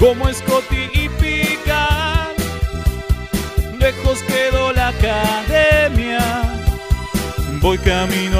como Scotty y Pican. Lejos quedó la academia, voy camino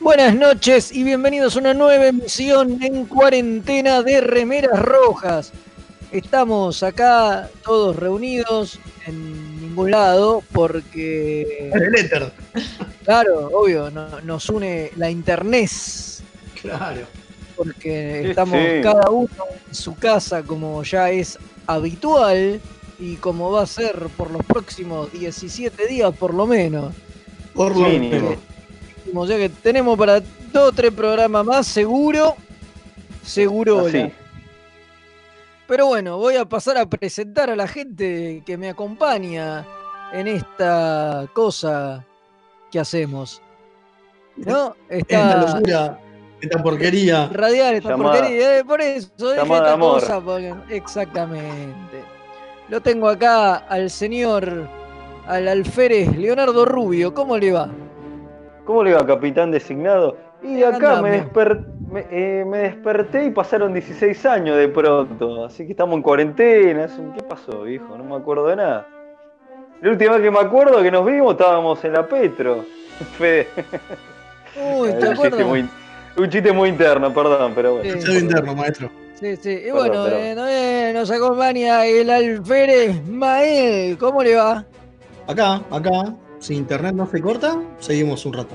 Buenas noches y bienvenidos a una nueva emisión en cuarentena de Remeras Rojas. Estamos acá todos reunidos en ningún lado porque, El éter. claro, obvio, no- nos une la internet Claro. porque estamos sí. cada uno en su casa como ya es habitual y como va a ser por los próximos 17 días por lo menos. Por lo Mínimo. menos. O sea que tenemos para dos o tres programas más, seguro. Seguro. Así. Pero bueno, voy a pasar a presentar a la gente que me acompaña en esta cosa que hacemos. ¿No? Esta Está locura, esta porquería. radial esta Llamada- porquería. eh, por eso, dije esta amor. cosa. porque- exactamente. Lo tengo acá al señor, al alférez Leonardo Rubio. ¿Cómo le va? ¿Cómo le va, capitán designado? Y acá me, Andamos. desper- me, eh, me desperté y pasaron 16 años de pronto. Así que estamos en cuarentena. un- ¿Qué pasó, viejo? No me acuerdo de nada. La última vez que me acuerdo que nos vimos estábamos en la Petro. Fede. Uy, ¿te un, chiste acuerdas? muy, un chiste muy interno, perdón, pero bueno. Sí. Soy interno, maestro. Sí, sí. Y Perdón, bueno, eh, eh, nos acompaña el alférez Mael. ¿Cómo le va? Acá, acá. Si internet no se corta, seguimos un rato.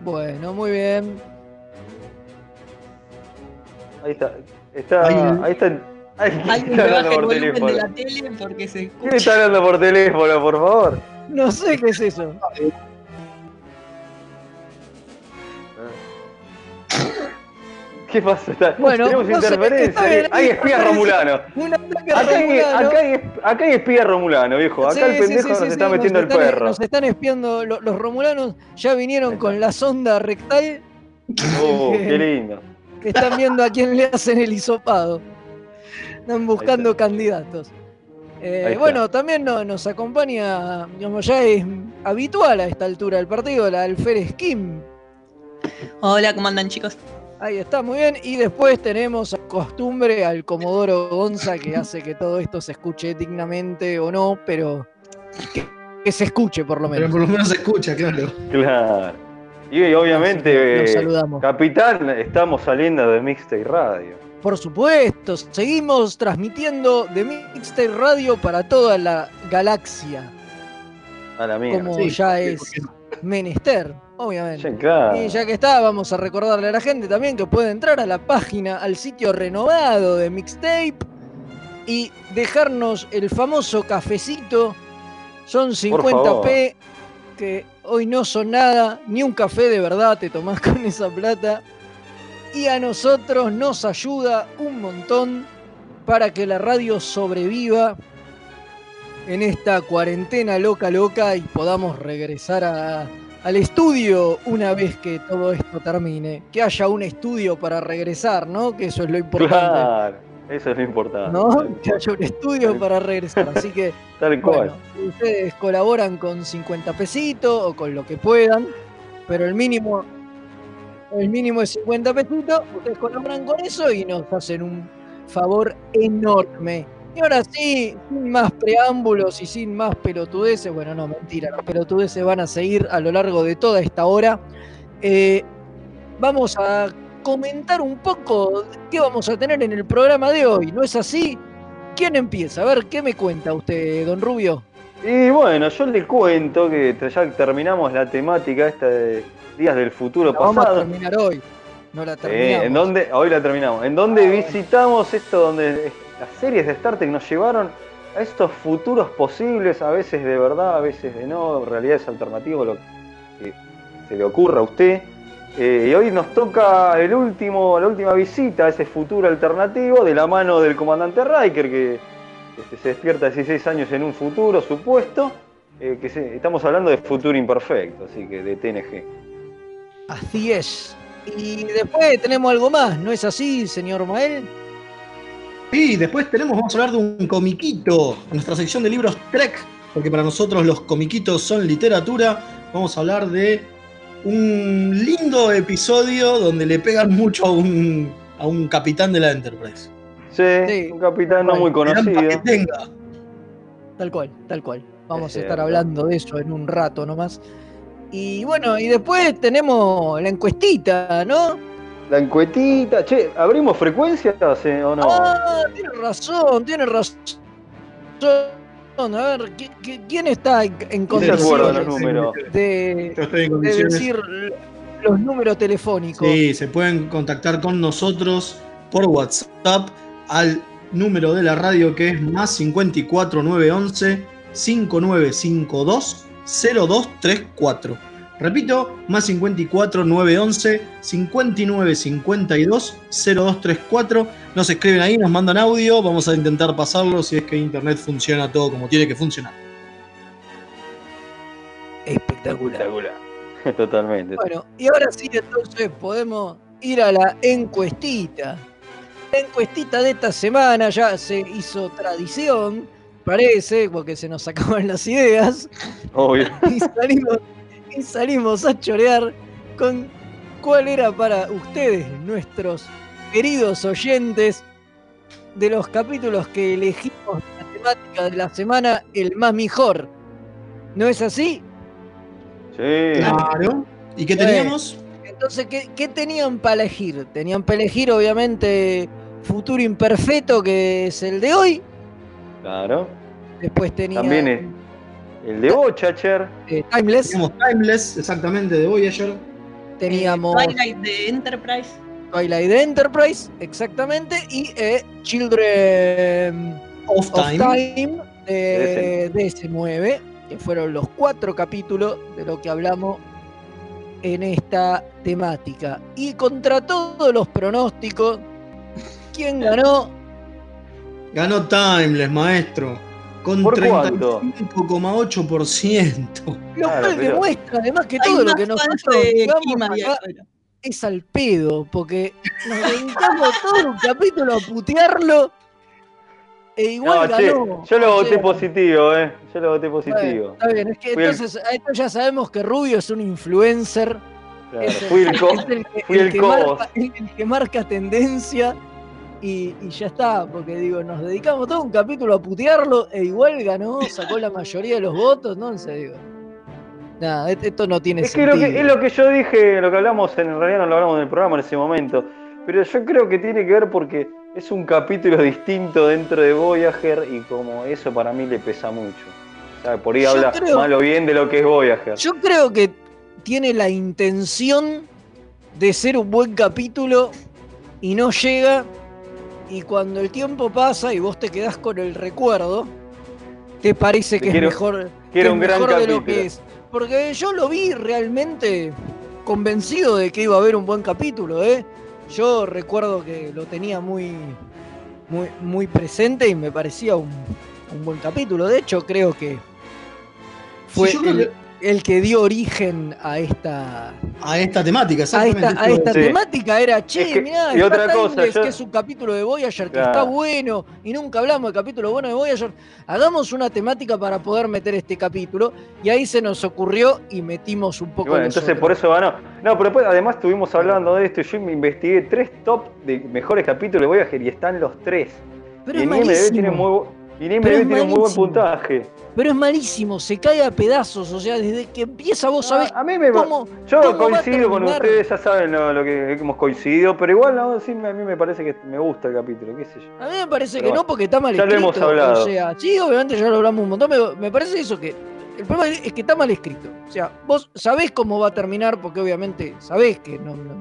Bueno, muy bien. Ahí está. está Ahí- ahí está. Ahí ¿quién Alguien está hablando el por volumen de teléfono. la tele porque se ¿Quién está hablando por teléfono, por favor? No sé qué es eso. ¿Qué pasa? Está- Bueno, tenemos interferencia. está hay ahí espía aparece. romulano. Un ataque Acá hay, romulano. acá, hay, acá hay espía romulano, viejo. Acá Sí, el pendejo sí, nos sí, está sí, metiendo el están- perro. Nos están espiando. lo- Los romulanos ya vinieron con la sonda rectal Oh, qué lindo. que están viendo a quién le hacen el hisopado. Están buscando está. candidatos. Eh, está. bueno, también no- nos acompaña, digamos, ya es habitual a esta altura del partido, la alférez Kim. Hola, ¿cómo andan chicos? Ahí está, muy bien. Y después tenemos a costumbre al Comodoro Gonza que hace que todo esto se escuche dignamente o no, pero que, que se escuche por lo Pero menos. por lo menos se escucha, claro. Claro. Y obviamente, Los eh, saludamos. capitán, estamos saliendo de Mixtape Radio. Por supuesto, seguimos transmitiendo de Mixtape Radio para toda la galaxia, A la mía. como Sí, ya sí, es menester, obviamente. Sí, claro. Y ya que está, vamos a recordarle a la gente también que puede entrar a la página, al sitio renovado de Mixtape y dejarnos el famoso cafecito. Son 50p que hoy no son nada, ni un café de verdad te tomás con esa plata. Y a nosotros nos ayuda un montón para que la radio sobreviva en esta cuarentena loca loca y podamos regresar a, al estudio una vez que todo esto termine. Que haya un estudio para regresar, ¿no? Que eso es lo importante. Claro. Eso es lo importante. ¿no? Que haya un estudio para regresar. Así que, Tal cual. bueno, ustedes colaboran con 50 pesitos o con lo que puedan, pero el mínimo, el mínimo es 50 pesitos. Ustedes colaboran con eso y nos hacen un favor enorme. Y ahora sí, sin más preámbulos y sin más pelotudeces, bueno, no, mentira, los pelotudeces van a seguir a lo largo de toda esta hora. Eh, vamos a comentar un poco qué vamos a tener en el programa de hoy, ¿no es así? ¿Quién empieza? A ver, ¿qué me cuenta usted, don Rubio? Y bueno, yo le cuento que ya terminamos la temática esta de Días del Futuro La vamos a Pasado. terminar hoy. No la Sí, terminamos. en donde, hoy la terminamos. En donde Ah, visitamos esto, donde las series de Star Trek nos llevaron a estos futuros posibles, a veces de verdad, a veces de no, realidades alternativas, lo que se le ocurra a usted. Eh, y hoy nos toca el último, la última visita a ese futuro alternativo de la mano del comandante Riker, que se despierta 16 años en un futuro supuesto. eh, que estamos hablando de futuro imperfecto, así que de TNG. Así es. Y después tenemos algo más, ¿no es así, señor Mael? Y después tenemos, vamos a hablar de un comiquito, en nuestra sección de libros Trek, porque para nosotros los comiquitos son literatura. Vamos a hablar de un lindo episodio donde le pegan mucho a un, a un capitán de la Enterprise. Sí, Sí, un capitán no muy conocido. que tenga. Tal cual, tal cual. Vamos Es a estar cierto. hablando de eso en un rato nomás. Y bueno, y después tenemos la encuestita, ¿no? La encuetita. Che, ¿abrimos frecuencias eh, o no? Ah, tiene razón, tiene razón. A ver, ¿qui- qui- ¿quién está en, en ¿Quién se acuerda los condiciones números? de, en de decir los números telefónicos? Sí, se pueden contactar con nosotros por WhatsApp al número de la radio que es más 54 911 5952 0234. Repito, más 54 911 5952 0234. Nos escriben ahí, nos mandan audio, vamos a intentar pasarlo si es que internet funciona todo como tiene que funcionar. Espectacular. Espectacular. Totalmente. Bueno, y ahora sí, entonces podemos ir a la encuestita. La encuestita de esta semana ya se hizo tradición, parece, porque se nos acaban las ideas, Obvio. y salimos, y salimos a chorear con cuál era para ustedes, nuestros queridos oyentes, de los capítulos que elegimos la temática de la semana, el más mejor. ¿No es así? Sí. Claro. ¿Y qué teníamos? Entonces, ¿qué, qué tenían para elegir? Tenían para elegir, obviamente, Futuro Imperfecto, que es el de hoy. Claro. Después tenían También es el de Bochacher. eh, Timeless. Teníamos Timeless, exactamente, de Voyager. Teníamos Twilight de Enterprise. Twilight Enterprise, exactamente. Y eh, Children Off of Time. Time de DS9, que fueron los cuatro capítulos de lo que hablamos en esta temática. Y contra todos los pronósticos, ¿quién ganó? Ganó Timeless, maestro. Con ¿Por cuánto? 35,8%. Lo cual pero- demuestra además que todo lo que nosotros es al pedo, porque nos dedicamos todo un capítulo a putearlo e igual No, che, ganó. yo lo O voté sea, positivo, eh. Yo lo voté positivo. está bien, es que Fui el- entonces a esto ya sabemos que Rubio es un influencer. Claro, es el, Fui el co- es el que, fui el que cos. marca, el- el que marca tendencia y, y ya está, porque digo, nos dedicamos todo un capítulo a putearlo e igual ganó, sacó la mayoría de los votos, no sé, digo. Nada, esto no tiene Es que, lo sentido. que es lo que yo dije, lo que hablamos, en realidad no lo hablamos en el programa en ese momento, pero yo creo que tiene que ver porque es un capítulo distinto dentro de Voyager y como eso para mí le pesa mucho. O sea, por ahí Yo habla creo- mal o bien de lo que es Voyager. Yo creo que tiene la intención de ser un buen capítulo y no llega. Y cuando el tiempo pasa y vos te quedás con el recuerdo, te parece que Quiero- es mejor, que era es un gran mejor de lo capítulo. que es. Porque yo lo vi realmente convencido de que iba a haber un buen capítulo, ¿eh? Yo recuerdo que lo tenía muy, muy, muy presente y me parecía un, un buen capítulo. De hecho, creo que fue Sí, yo creo el, que el que dio origen a esta, A esta temática, a exactamente. esta, a esta Sí. temática era, che, Es que- mirá, y otra está cosa, yo- que es un capítulo de Voyager que Claro. está bueno y nunca hablamos del capítulo bueno de Voyager. Hagamos una temática para poder meter este capítulo y ahí se nos ocurrió y metimos un Y poco bueno, entonces por eso ganó. No, pero después, además estuvimos hablando de esto y yo me investigué tres top de mejores capítulos de Voyager y están los tres. Pero y es en IMDb tiene muy, y es tiene muy buen puntaje. Pero es malísimo, se cae a pedazos, o sea, desde que empieza vos sabés Ah, a mí me cómo, Yo cómo coincido con ustedes, ya saben lo, lo que hemos coincidido, pero igual no, sí, a mí me parece que me gusta el capítulo, qué sé yo. A mí me parece Pero que bueno, no, porque está mal ya lo escrito. hemos hablado. O sea, sí, obviamente ya lo hablamos un montón, pero me parece eso que. El problema es que está mal escrito. O sea, vos sabés cómo va a terminar, porque obviamente sabés que no, no,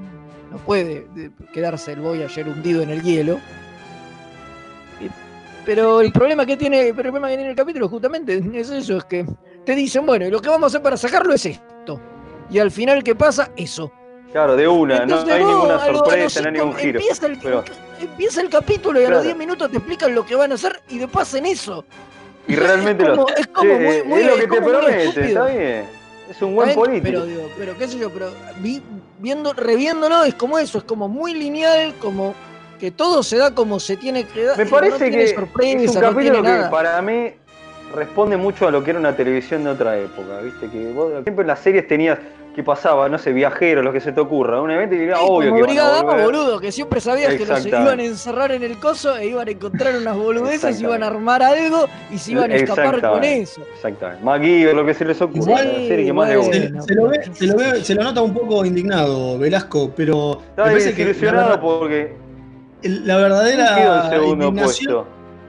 no puede de- quedarse el Voyager hundido en el hielo. Pero el problema que tiene, el problema que tiene el capítulo justamente es eso, es que te dicen, bueno, y lo que vamos a hacer para sacarlo es esto. Y al final, ¿qué pasa? Eso. Claro, de una, no Entonces, hay vos, ninguna lo- sorpresa, no hay ningún giro. Empieza el, pero- empieza el capítulo y a los 10 minutos te explican lo que van a hacer y después hacen eso. Y realmente es lo. como, es como Sí, muy, muy- es lo que es te promete, está bien. Es un buen político. Pero, digo, pero qué sé yo, pero vi- viendo, reviéndolo es como eso, es como muy lineal, como que todo se da como se tiene que dar. Me parece que es un capítulo que nada. para mí responde mucho a lo que era una televisión de otra época, ¿viste? Que vos siempre en las series tenías que pasaba, no sé, viajeros, lo que se te ocurra, un evento y era Sí, obvio como que iban a boludo, que siempre sabías que los iban a encerrar en el coso e iban a encontrar unas boludeces, iban a armar algo y se iban a escapar con eso. Exactamente. MacGyver, lo que se les ocurra, Igual, la serie que más bueno. gusta. Se, lo ve, se, lo ve- se lo nota un poco indignado, Velasco, pero me Está parece que la, desilusionado porque la verdadera indignación,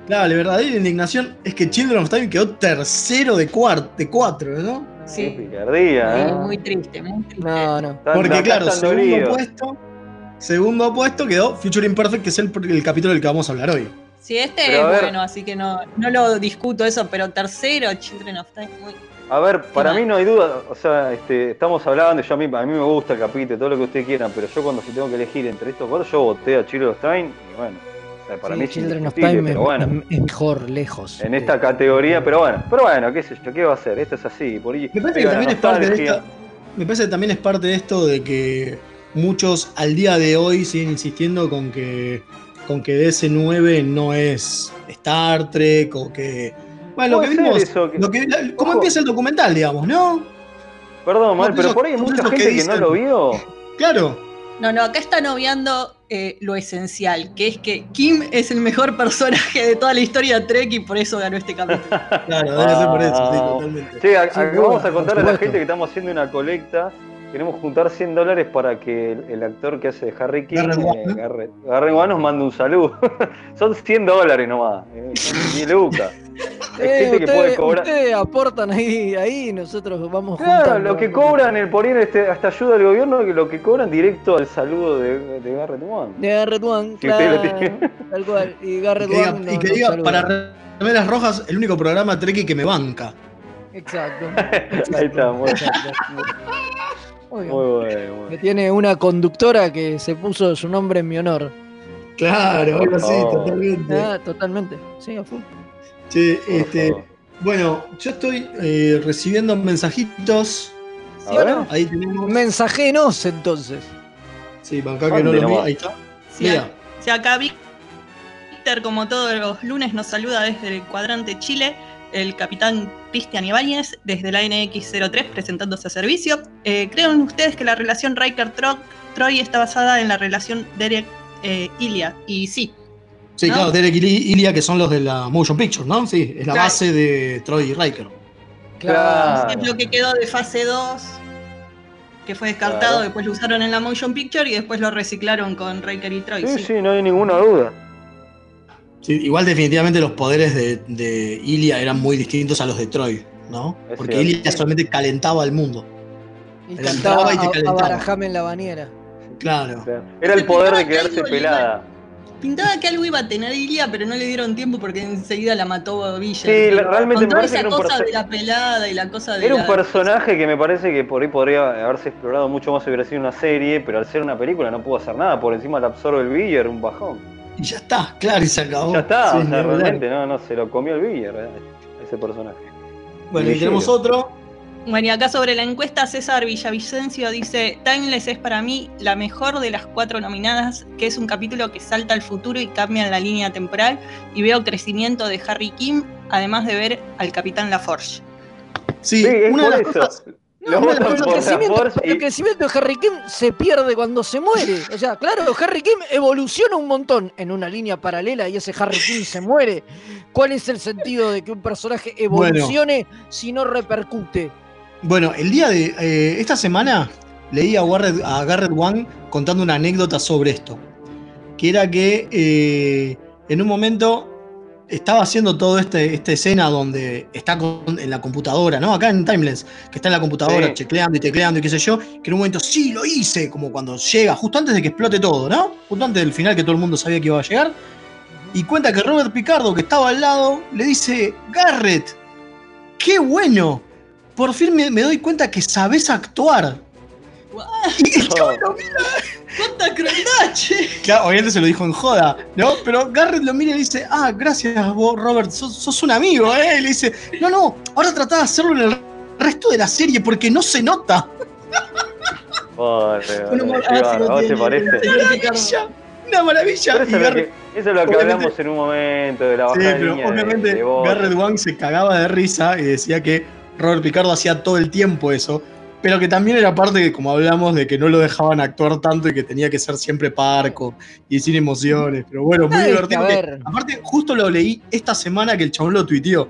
claro, la verdadera indignación es que Children of Time quedó tercero de, cuart, de cuatro, ¿no? Qué Sí, picardía, muy, ¿eh? muy triste, muy triste. No, no. Porque claro, segundo puesto, segundo puesto quedó Future Imperfect, que es el, el capítulo del que vamos a hablar hoy. Sí, este Pero es bueno, así que no, no lo discuto eso, pero tercero, Children of Time, muy... A ver, para mí no hay duda, o sea, este, estamos hablando, yo a mí, a mí me gusta el capítulo, todo lo que ustedes quieran, pero yo cuando si tengo que elegir entre estos cuatro, yo voté a Children of Time, y bueno, o sea, para Sí, mí es Children of indiscutible, Time pero es, bueno, es- es mejor, lejos. en esta categoría, pero bueno, pero bueno, qué sé yo, ¿qué va a hacer? Esto es así, por ahí Me parece que también es parte de esta- me parece que también es parte de esto de que muchos al día de hoy siguen insistiendo con que con que DC9 no es Star Trek o que bueno, lo que vimos, eso, que- lo que- la- cómo Ojo. empieza el documental, digamos, ¿no? Perdón, mal, No, pero por ahí hay mucha que gente que, no dicen- lo vio. Claro. No, no, acá están obviando eh, lo esencial, que es que Kim es el mejor personaje de toda la historia de Trek y por eso ganó este capítulo. Claro, debe ser por eso, sí, totalmente. Che, a- duda, vamos a por contarle a la gente que estamos haciendo una colecta. Queremos juntar 100 dólares para que el, el actor que hace de Harry King, eh, ¿no? Garrett, nos mande un saludo. Son 100 dólares nomás, eh, ni lucas. Eh, gente que puede ustedes, cobrar. ustedes aportan ahí, ahí y nosotros vamos Claro, juntando. lo que cobran el por ir este, hasta ayuda del gobierno, que lo que cobran directo al saludo de, de Garrett Wan. De Garrett One, claro. Tal cual. Y Y Garrett que diga, One y que diga, saluda. para remeras rojas, el único programa Trekkie que me banca. Exacto. Ahí está, muy, exacto. Muy bien. muy bueno. Que tiene una conductora que se puso su nombre en mi honor. Claro, algo así, Oh. totalmente. Ah, totalmente. Sí, a full. Por este, bueno, yo estoy eh, recibiendo mensajitos. ¿Sí no? Ahí tenemos. Mensajenos entonces. Sí, para acá que no ¿Dónde lo vi. Ahí está. Si, Mira. si acá Víctor, como todos los lunes, nos saluda desde el cuadrante Chile, el capitán Cristian Ibáñez, desde la NX03, presentándose a servicio. Eh, ¿Creen ustedes que la relación Riker-Troy está basada en la relación Derek-Ilia? y sí, Sí, ¿no? claro, Derek y Ilia, que son los de la Motion Picture, ¿no? Sí, es la Claro. base de Troy y Riker. Claro. es lo que quedó de fase 2, que fue descartado, Claro. después lo usaron en la Motion Picture y después lo reciclaron con Riker y Troy. Sí, sí. sí, no hay ninguna duda. Sí, igual definitivamente los poderes de, de Ilia eran muy distintos a los de Troy, ¿no? Es Porque cierto. Ilia solamente calentaba al mundo. Y entraba y te a, a calentaba. Barajame en la bañera. Claro. Era el poder de quedarse pelada. Pintaba que algo iba a tener Ilia, pero no le dieron tiempo porque enseguida la mató Villa. Sí, la- realmente Con me parece esa que era un cosa de la pelada y la cosa de Era un la- personaje que me parece que por ahí podría haberse explorado mucho más si hubiera sido una serie, pero al ser una película no pudo hacer nada, por encima la absorbe el Biller, un bajón. Y ya está, claro, y se acabó. Ya está, Sí, o ni sea, hablar. realmente no, no, se lo comió el Biller, eh, ese personaje. Bueno, y tenemos otro Bueno, y acá sobre la encuesta, César Villavicencio dice: Timeless es para mí la mejor de las cuatro nominadas, que es un capítulo que salta al futuro y cambia en la línea temporal. Y veo crecimiento de Harry Kim, además de ver al Capitán LaForge. Sí, Sí, es una de las eso. cosas. No, pero el, crecimiento, y- el crecimiento de Harry Kim se pierde cuando se muere. O sea, claro, Harry Kim evoluciona un montón en una línea paralela y ese Harry Kim se muere. ¿Cuál es el sentido de que un personaje evolucione si no repercute? Bueno, el día de eh, esta semana leí a Garrett, a Garrett Wang contando una anécdota sobre esto. Que era que eh, en un momento estaba haciendo toda este, esta escena donde está con- en la computadora, ¿no? Acá en Timeless, que está en la computadora Sí. checleando y tecleando y qué sé yo, que en un momento sí lo hice, como cuando llega, justo antes de que explote todo, ¿no? Justo antes del final que todo el mundo sabía que iba a llegar. Y cuenta que Robert Picardo, que estaba al lado, le dice, Garrett, qué bueno, por fin me, me doy cuenta que sabes actuar. Y el chabón lo mira, ¡Cuánta crueldad, che! claro, obviamente se lo dijo en joda, ¿no? Pero Garrett lo mira y dice, ah, gracias vos, Robert, sos, sos un amigo, ¿eh? Y le dice, no, no, ahora tratá de hacerlo en el resto de la serie porque no se nota. Pobre, Una pobre, maravilla ¿a vos te parece? Una maravilla, una maravilla. Eso, es lo que, eso es lo que obviamente- hablamos en un momento de la Sí, bajada de pero obviamente de. Garrett Wang se cagaba de risa y decía que Robert Picardo hacía todo el tiempo eso, pero que también era parte, que, como hablamos, de que no lo dejaban actuar tanto y que tenía que ser siempre parco y sin emociones. Pero bueno, muy Ay, divertido. que- aparte, justo lo leí esta semana que el chabón lo tuiteó.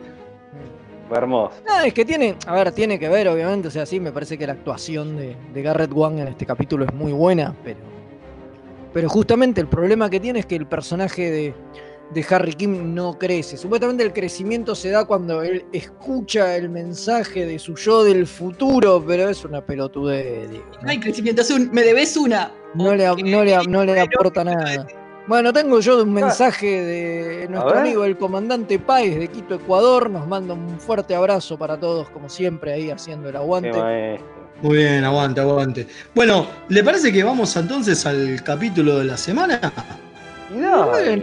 Hermoso. No, es que tiene, a ver, tiene que ver, obviamente, o sea, sí, me parece que la actuación de, de Garrett Wang en este capítulo es muy buena, pero, pero justamente el problema que tiene es que el personaje de, de Harry Kim no crece. Supuestamente el crecimiento se da cuando él escucha el mensaje de su yo del futuro, pero es una pelotudez, digo, ¿no? No hay crecimiento, es un- me debes una. No le, no le, no le aporta nada. Bueno, tengo yo un mensaje de nuestro amigo el comandante Páez de Quito, Ecuador. Nos manda un fuerte abrazo para todos, como siempre, ahí haciendo el aguante. Muy bien, aguante, aguante. Bueno, ¿le parece que vamos entonces al capítulo de la semana? Y dale. Bueno,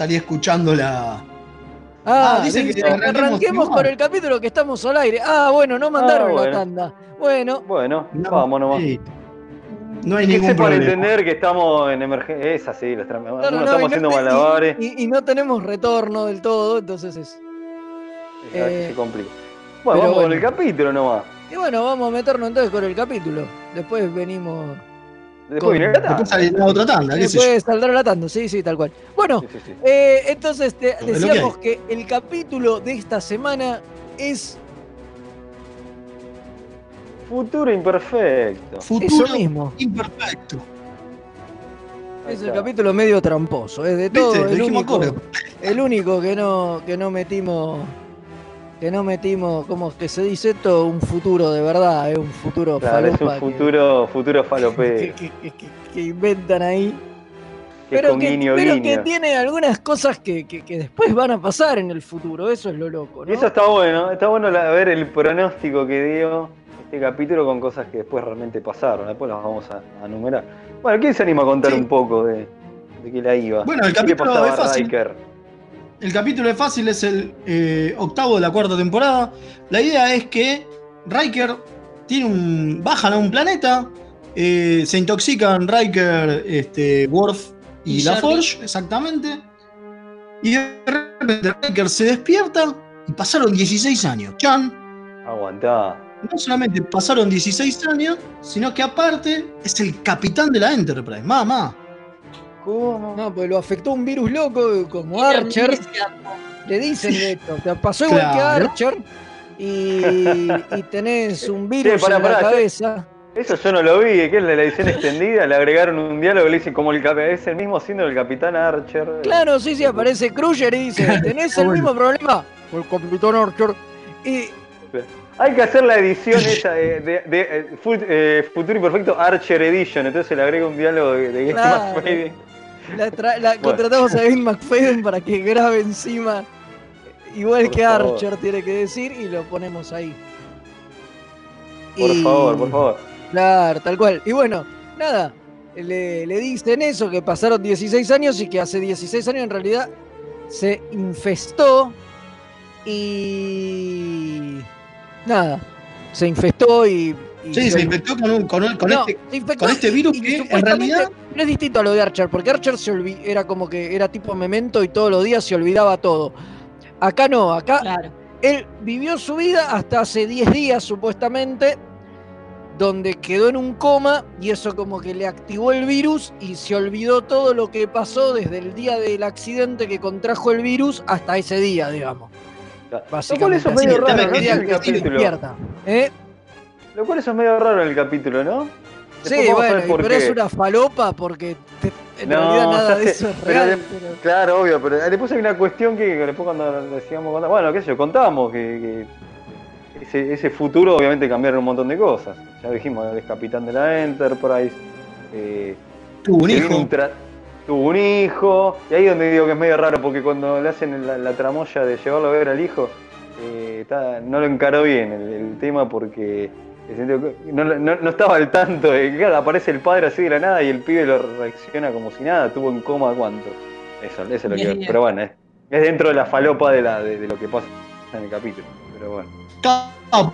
Estaría escuchando la. Ah, Ah, dice que que arranquemos arranquemos con el capítulo que estamos al aire. Ah, bueno, no mandaron Ah, la tanda. Bueno, Bueno, No, vamos nomás. sí. No hay ningún problema. entender que estamos en emergencia. Es así, los no, estamos no haciendo malabares. Y, y no tenemos retorno del todo, entonces es. veces eh, se complica. Bueno, vamos con el capítulo nomás. Y bueno, vamos a meternos entonces con el capítulo. Después venimos. Después viene la tanda. Después sale la otra tanda, qué. Después saldrá la tanda, sí, sí, tal cual. Bueno, Sí, sí, sí. Eh, entonces te- lo que decíamos que, el capítulo de esta semana es Futuro imperfecto. Futuro eso mismo. imperfecto. Es el capítulo medio tramposo. Es de todo el único, el único que no, que no metimos. Que no metimos, ¿cómo que se dice esto? Un futuro de verdad, es un futuro Claro, es un falopa que- futuro, futuro que, falopero. que- que- que- que inventan ahí. Pero, que, guiño, pero que tiene algunas cosas que, que- que después van a pasar en el futuro. Eso es lo loco, Y ¿no? eso está bueno, está bueno la- ver el pronóstico que dio este capítulo con cosas que después realmente pasaron. Después las vamos a, a enumerar. Bueno, ¿quién se anima a contar Sí. un poco de, de qué la iba? Bueno, el ¿Qué le capítulo pasaba es a fácil. Riker? El capítulo es fácil, es el eh, octavo de la cuarta temporada. La idea es que Riker tiene un. bajan a un planeta. eh, se intoxican Riker, este, Worf y, Y la. Forge, exactamente. Y de repente Riker se despierta y pasaron 16 años. Chan. Aguantá. No solamente pasaron 16 años, sino que aparte es el capitán de la Enterprise. Mamá. ¿Cómo? No, pues lo afectó un virus loco como Archer. Le dicen de esto, te pasó igual que. Archer y, y tenés un virus en la cabeza. Eso yo no lo vi, que es la edición extendida, le agregaron un diálogo le dice como el es el mismo haciendo el capitán Archer. Claro, sí, sí, aparece Crusher y dice, ¿tenés el mismo problema? Con el Capitán Archer. Y Hay que hacer la edición esa de, de, de, eh, Fu- eh, Futuro Imperfecto Archer Edition, entonces se le agrega un diálogo de, de Game Claro. La, tra- la contratamos a Kevin McFadden para que grabe encima. Igual Por que favor. Archer tiene que decir y lo ponemos ahí. Por Y- favor, por favor. Claro, tal cual. Y bueno, nada, le, le dicen eso, que pasaron 16 años y que hace 16 años en realidad se infestó y... Nada, se infestó y... Sí, se infectó con, un- con, un- con No, este. con este virus y que, en realidad- No es distinto a lo de Archer, porque Archer se olvi- era como que era tipo memento y todos los días se olvidaba todo. Acá no, acá Claro. él vivió su vida hasta hace 10 días supuestamente, donde quedó en un coma y eso como que le activó el virus y se olvidó todo lo que pasó desde el día del accidente que contrajo el virus hasta ese día, digamos. Básicamente. eso es medio raro, ¿no? que que se despierta. ¿eh? Lo cual eso es medio raro en el capítulo, ¿no? Después Sí, bueno, pero qué. es una falopa porque te- en No, realidad nada de eso es pero real. pero- Claro, obvio, pero después hay una cuestión que que después cuando decíamos, cuando- bueno, qué sé yo, contábamos que, que ese, ese futuro obviamente cambiaron un montón de cosas. Ya dijimos, él es capitán de la Enterprise, eh, Tuvo un hijo. tuvo un hijo, y ahí donde digo que es medio raro, porque cuando le hacen la, la tramoya de llevarlo a ver al hijo, eh, está- no lo encaró bien el, el tema porque no, no- no estaba al tanto de claro, aparece el padre así de la nada y el pibe lo reacciona como si nada, tuvo en coma cuánto. Eso, eso es lo que. Bien, bien. Pero bueno, es, es dentro de la falopa de, la, de, de lo que pasa en el capítulo. Pero bueno.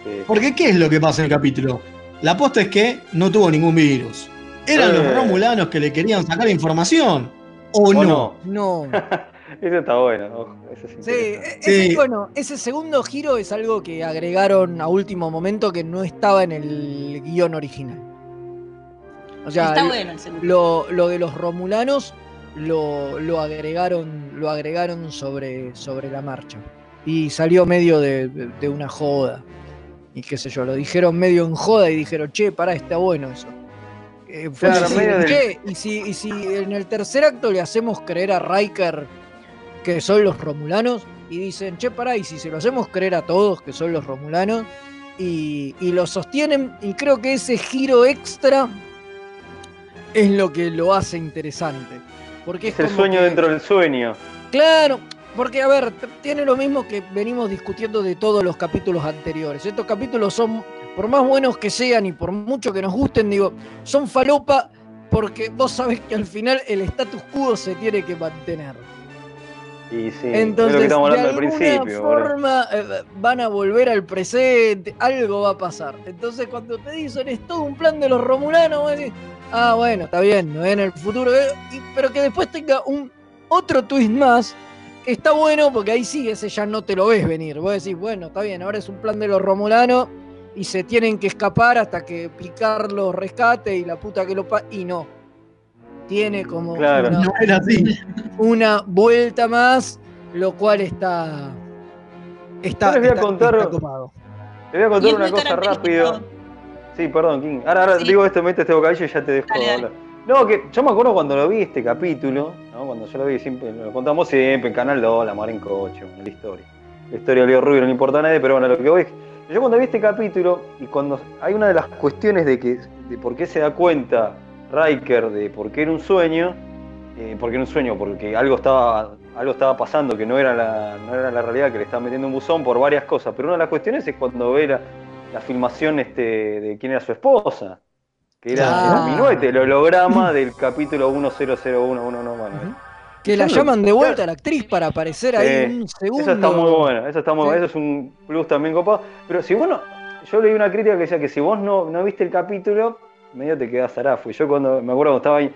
Eh, Porque ¿qué es lo que pasa en el capítulo? La aposta es que no tuvo ningún virus. ¿Eran Eh. los romulanos que le querían sacar información? ¿O, o no? no. Eso está bueno, ojo, eso es Sí, e- ese, Sí. bueno, ese segundo giro es algo que agregaron a último momento que no estaba en el guion original. O sea, Está lo- bueno el segundo. lo, lo de los romulanos lo, lo agregaron, lo agregaron sobre, sobre la marcha. Y salió medio de, de- una joda. Y qué sé yo, lo dijeron medio en joda y dijeron, che, pará, está bueno eso. Eh, Claro, del- "Che, y si, y si en el tercer acto le hacemos creer a Riker que son los romulanos, y dicen, che, pará, y si se lo hacemos creer a todos que son los romulanos, y, y lo sostienen, y creo que ese giro extra es lo que lo hace interesante. Porque es, Es el sueño que- dentro del sueño. Claro, porque a ver, tiene lo mismo que venimos discutiendo de todos los capítulos anteriores. Estos capítulos son, por más buenos que sean y por mucho que nos gusten, digo, son falopa porque vos sabés que al final el status quo se tiene que mantener. Y sí, Entonces, es lo que estamos de hablando al alguna principio. boludo. forma eh, van a volver al presente, algo va a pasar. Entonces, cuando te dicen es todo un plan de los romulanos, vos decís, ah, bueno, está bien, no en el futuro, eh, y- pero que después tenga un otro twist más, está bueno porque ahí sí, ese ya no te lo ves venir. Vos decís, bueno, está bien, ahora es un plan de los romulanos y se tienen que escapar hasta que Picar los rescate y la puta que lo pa y no. Tiene como Claro. una- No era así. una vuelta más, lo cual está. Está, Yo les voy a está- contar- está copado. Te voy a contar una cosa rápido. Sí, perdón, King. Ahora, ahora Sí. digo esto, mete este bocadillo y ya te dejo Dale, dale. hablar. No, que yo me acuerdo cuando lo vi este capítulo, ¿no? cuando yo lo vi siempre, lo contamos siempre en Canal 2, La Mar en Coche, bueno, la historia. La historia de Leo Rubio no le importa a nadie, pero bueno, lo que voy es yo cuando vi este capítulo y cuando hay una de las cuestiones de que de por qué se da cuenta Riker de por qué era un sueño, eh, por qué era un sueño, porque algo estaba, algo estaba pasando que no era, la, no era la realidad, que le estaban metiendo un buzón por varias cosas, pero una de las cuestiones es cuando ve la, la filmación este, de quién era su esposa, que era el minuete, el holograma del capítulo 100111, no, bueno. Que la llaman de vuelta a la actriz para aparecer ahí Sí, un segundo. Eso está muy bueno, eso está muy Sí. bueno, eso es un plus también copado. Pero si vos no, yo leí una crítica que decía que si vos no, no viste el capítulo, medio te quedás zarafo. Y yo cuando me acuerdo cuando estaba ahí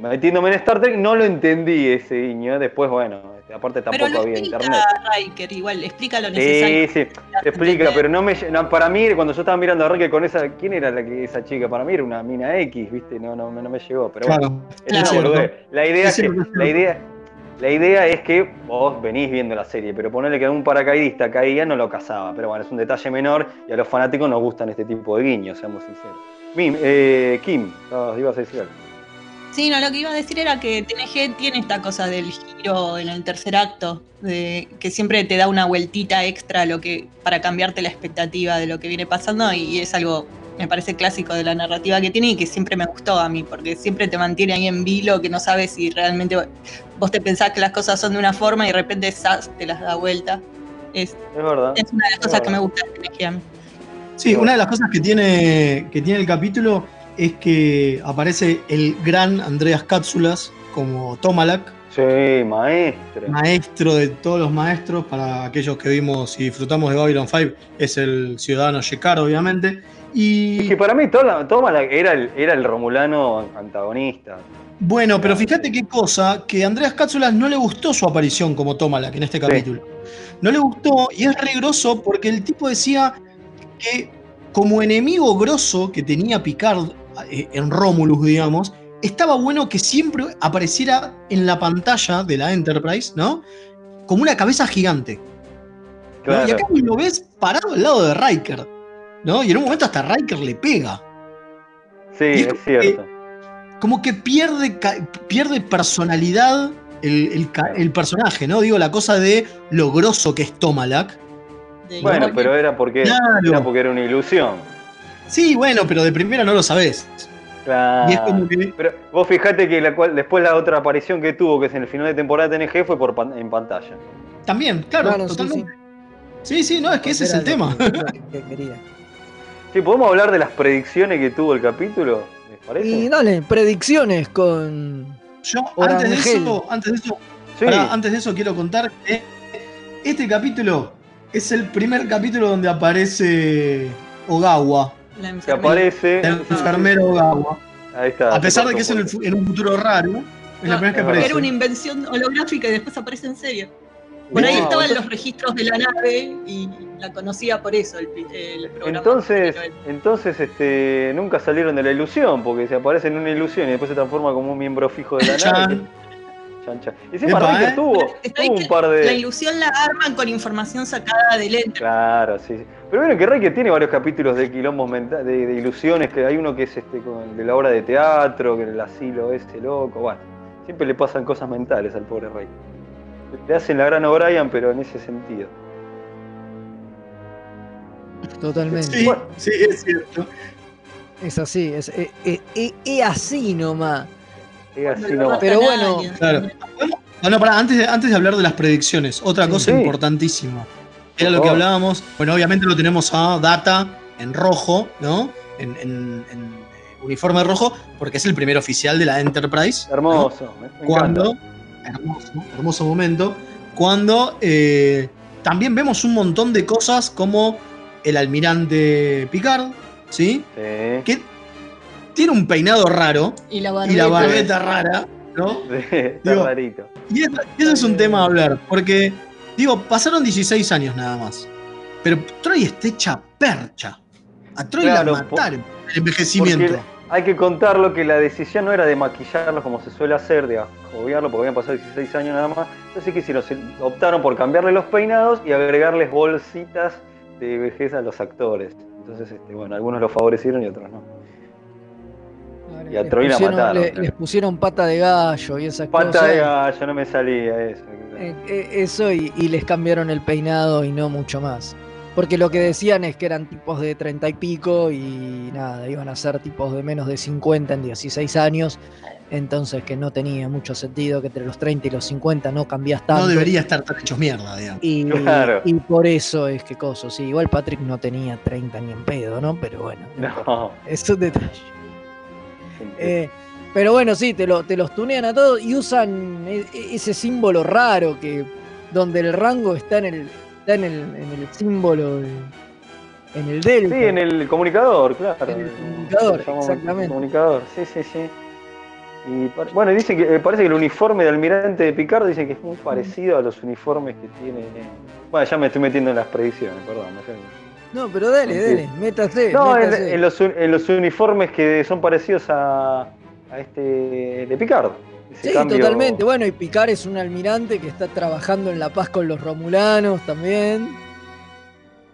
metiéndome en Star Trek, no lo entendí ese guiño. Después, bueno, este, aparte Pero tampoco lo había explica internet. Riker igual, explica lo necesario. Sí, sí, te explica, pero no me no, para mí cuando yo estaba mirando a Riker con esa, ¿quién era la que esa chica? Para mí era una mina X, ¿viste? No, no, no me llegó, pero bueno. Claro. Claro. una. La idea que, la idea, la idea es que vos venís viendo la serie, pero ponerle que un paracaidista caía no lo cazaba. Pero bueno, es un detalle menor y a los fanáticos nos gustan este tipo de guiños, seamos sinceros. Mim, eh, Kim, ah, ibas a decir algo. Sí, no, lo que iba a decir era que TNG tiene esta cosa del giro en el tercer acto, de que siempre te da una vueltita extra a lo que, para cambiarte la expectativa de lo que viene pasando y es algo, me parece clásico de la narrativa que tiene y que siempre me gustó a mí, porque siempre te mantiene ahí en vilo, que no sabes si realmente vos te pensás que las cosas son de una forma y de repente ¡zas! te las da vuelta. Es, Es verdad. es una de las Es cosas que me gusta de TNG a mí. Sí, una de las cosas que tiene, que tiene el capítulo es que aparece el gran Andreas Cápsulas como Tomalak, Sí, maestro. maestro de todos los maestros. Para aquellos que vimos y disfrutamos de Babylon 5, es el ciudadano Shekar, obviamente. Es Y que para mí Toma, Toma la- era, el, era el romulano antagonista. bueno, pero fíjate qué cosa, que a Andreas Cápsulas no le gustó su aparición como Tomalak en este capítulo. No le gustó y es re grosso porque el tipo decía que como enemigo grosso que tenía Picard eh, en Romulus, digamos, estaba bueno que siempre apareciera en la pantalla de la Enterprise, ¿no? Como una cabeza gigante. Y acá lo ves parado al lado de Riker, ¿no? Y en un momento hasta Riker le pega. Sí, es cierto. Como que pierde, pierde personalidad el, el el personaje, ¿no? Digo, la cosa de lo grosso que es Tomalak. De- Bueno, pero era porque, Claro. era porque era una ilusión. Sí, bueno, pero de primera no lo sabés. Claro. Y es como que. Pero vos fijate que la cual, después la otra aparición que tuvo, que es en el final de temporada de TNG, fue por pan- en pantalla. También, claro, Claro, sí, totalmente. Sí, sí, no, es que ese es el tema. que- quería. Sí, ¿podemos hablar de las predicciones que tuvo el capítulo? ¿Les parece? Y dale, predicciones con. Yo, antes de eso, antes de eso, Sí. pará, antes de eso quiero contar que este capítulo es el primer capítulo donde aparece Ogawa, que aparece. el enfermero Ogawa. Ahí está. A pesar de que es en, el un futuro raro, es la primera vez que aparece. Era una invención holográfica y después aparece en serio. Por poco. ahí estaban los registros de la nave y la conocía por eso el, el programa. Entonces, entonces este, nunca salieron de la ilusión, porque se aparece en una ilusión y después se transforma como un miembro fijo de la nave. Chan, chan. Y Epa, Riker ¿eh? tuvo, un par La de. ilusión la arman con información sacada del ente. Claro, sí. sí. Pero bueno, que Riker tiene varios capítulos de quilombos de, de ilusiones, que hay uno que es este con- de la obra de teatro, que el asilo ese loco, bueno. Siempre le pasan cosas mentales al pobre Riker. Le hacen la gran O'Brien, pero en ese sentido. Totalmente. Sí, Bueno. sí, es cierto. Es así, es, es, es- es- es así nomás. Así. Pero bueno. Claro. Bueno, pará, antes de, antes de hablar de las predicciones, otra Sí. cosa Sí. importantísima. Era lo que favor. hablábamos. Bueno, obviamente lo tenemos a Data en rojo, ¿no? En, en- en, uniforme rojo, porque es el primer oficial de la Enterprise. Hermoso. me Cuando, hermoso, hermoso momento, cuando eh, también vemos un montón de cosas como el almirante Picard, ¿sí? Sí. Que tiene un peinado raro Y la y barbeta. la barbeta rara, ¿no? Sí, está Digo, rarito. Y eso, es un tema a hablar, porque, digo, pasaron 16 años nada más. Pero Troy está hecha percha. A Troy Claro, la mataron el envejecimiento. Hay que contarlo que la decisión no era de maquillarlo como se suele hacer, de ajoviarlo, porque habían pasado 16 años nada más. Entonces, ¿qué hicieron? Optaron por cambiarle los peinados y agregarles bolsitas de vejez a los actores. Entonces, este, bueno, algunos lo favorecieron y otros no. Y a Les Troy la pusieron- mataron, le- claro. les pusieron pata de gallo y esas Pata cosas. de gallo, no me salía eso. Eh, eh, eso y, y les cambiaron el peinado y no mucho más. Porque lo que decían es que eran tipos de 30 y pico y nada, iban a ser tipos de menos de 50 en 16 años. Entonces que no tenía mucho sentido que entre los 30 y los 50 no cambias tanto. No debería estar tan hechos mierda, digamos. Y, Claro. y por eso es que coso. Sí, igual Patrick no tenía 30 ni en pedo, ¿no? Pero bueno. No. es un detalle. Eh, pero bueno, sí, te, lo, te los tunean a todos y usan e- e- ese símbolo raro que donde el rango está en el, está en el, en el símbolo, de- en el delta. Sí, en el comunicador, claro. En el comunicador, exactamente. Comunicador, sí, sí, sí. Y bueno, dice que eh, parece que el uniforme de almirante de Picard dice que es muy parecido a los uniformes que tiene. Bueno, ya me estoy metiendo en las predicciones, perdón. me- No, pero dale, dale, métase. No, en, métase. en los, un- en los uniformes que son parecidos a, a este de Picard. Sí, cambio- totalmente. Bueno, y Picard es un almirante que está trabajando en la paz con los romulanos también.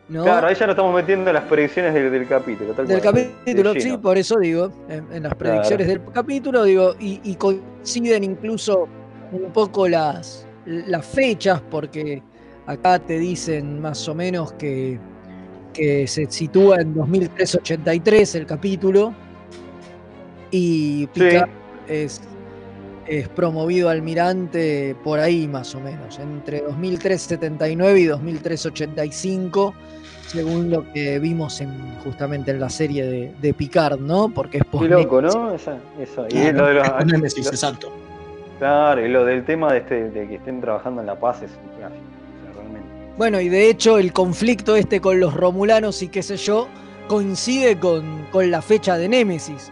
¿no? Claro, ahí ya nos estamos metiendo en las predicciones del, del capítulo. tal del cual, capítulo, de sí, por eso digo, en, en las predicciones del capítulo, digo, y, y coinciden incluso un poco las, las fechas, porque acá te dicen más o menos que, que se sitúa en 2383 el capítulo, y Sí. Picard es, es promovido almirante por ahí más o menos, entre 2379 y 2385 según lo que vimos en, justamente en la serie de, de Picard, ¿no? Porque es Qué loco, ¿no? Esa, eso. Y lo de los, lo- exacto. claro, y lo del tema de, este, de que estén trabajando en la paz es Bueno, y de hecho el conflicto este con los romulanos y qué sé yo coincide con, con la fecha de Némesis.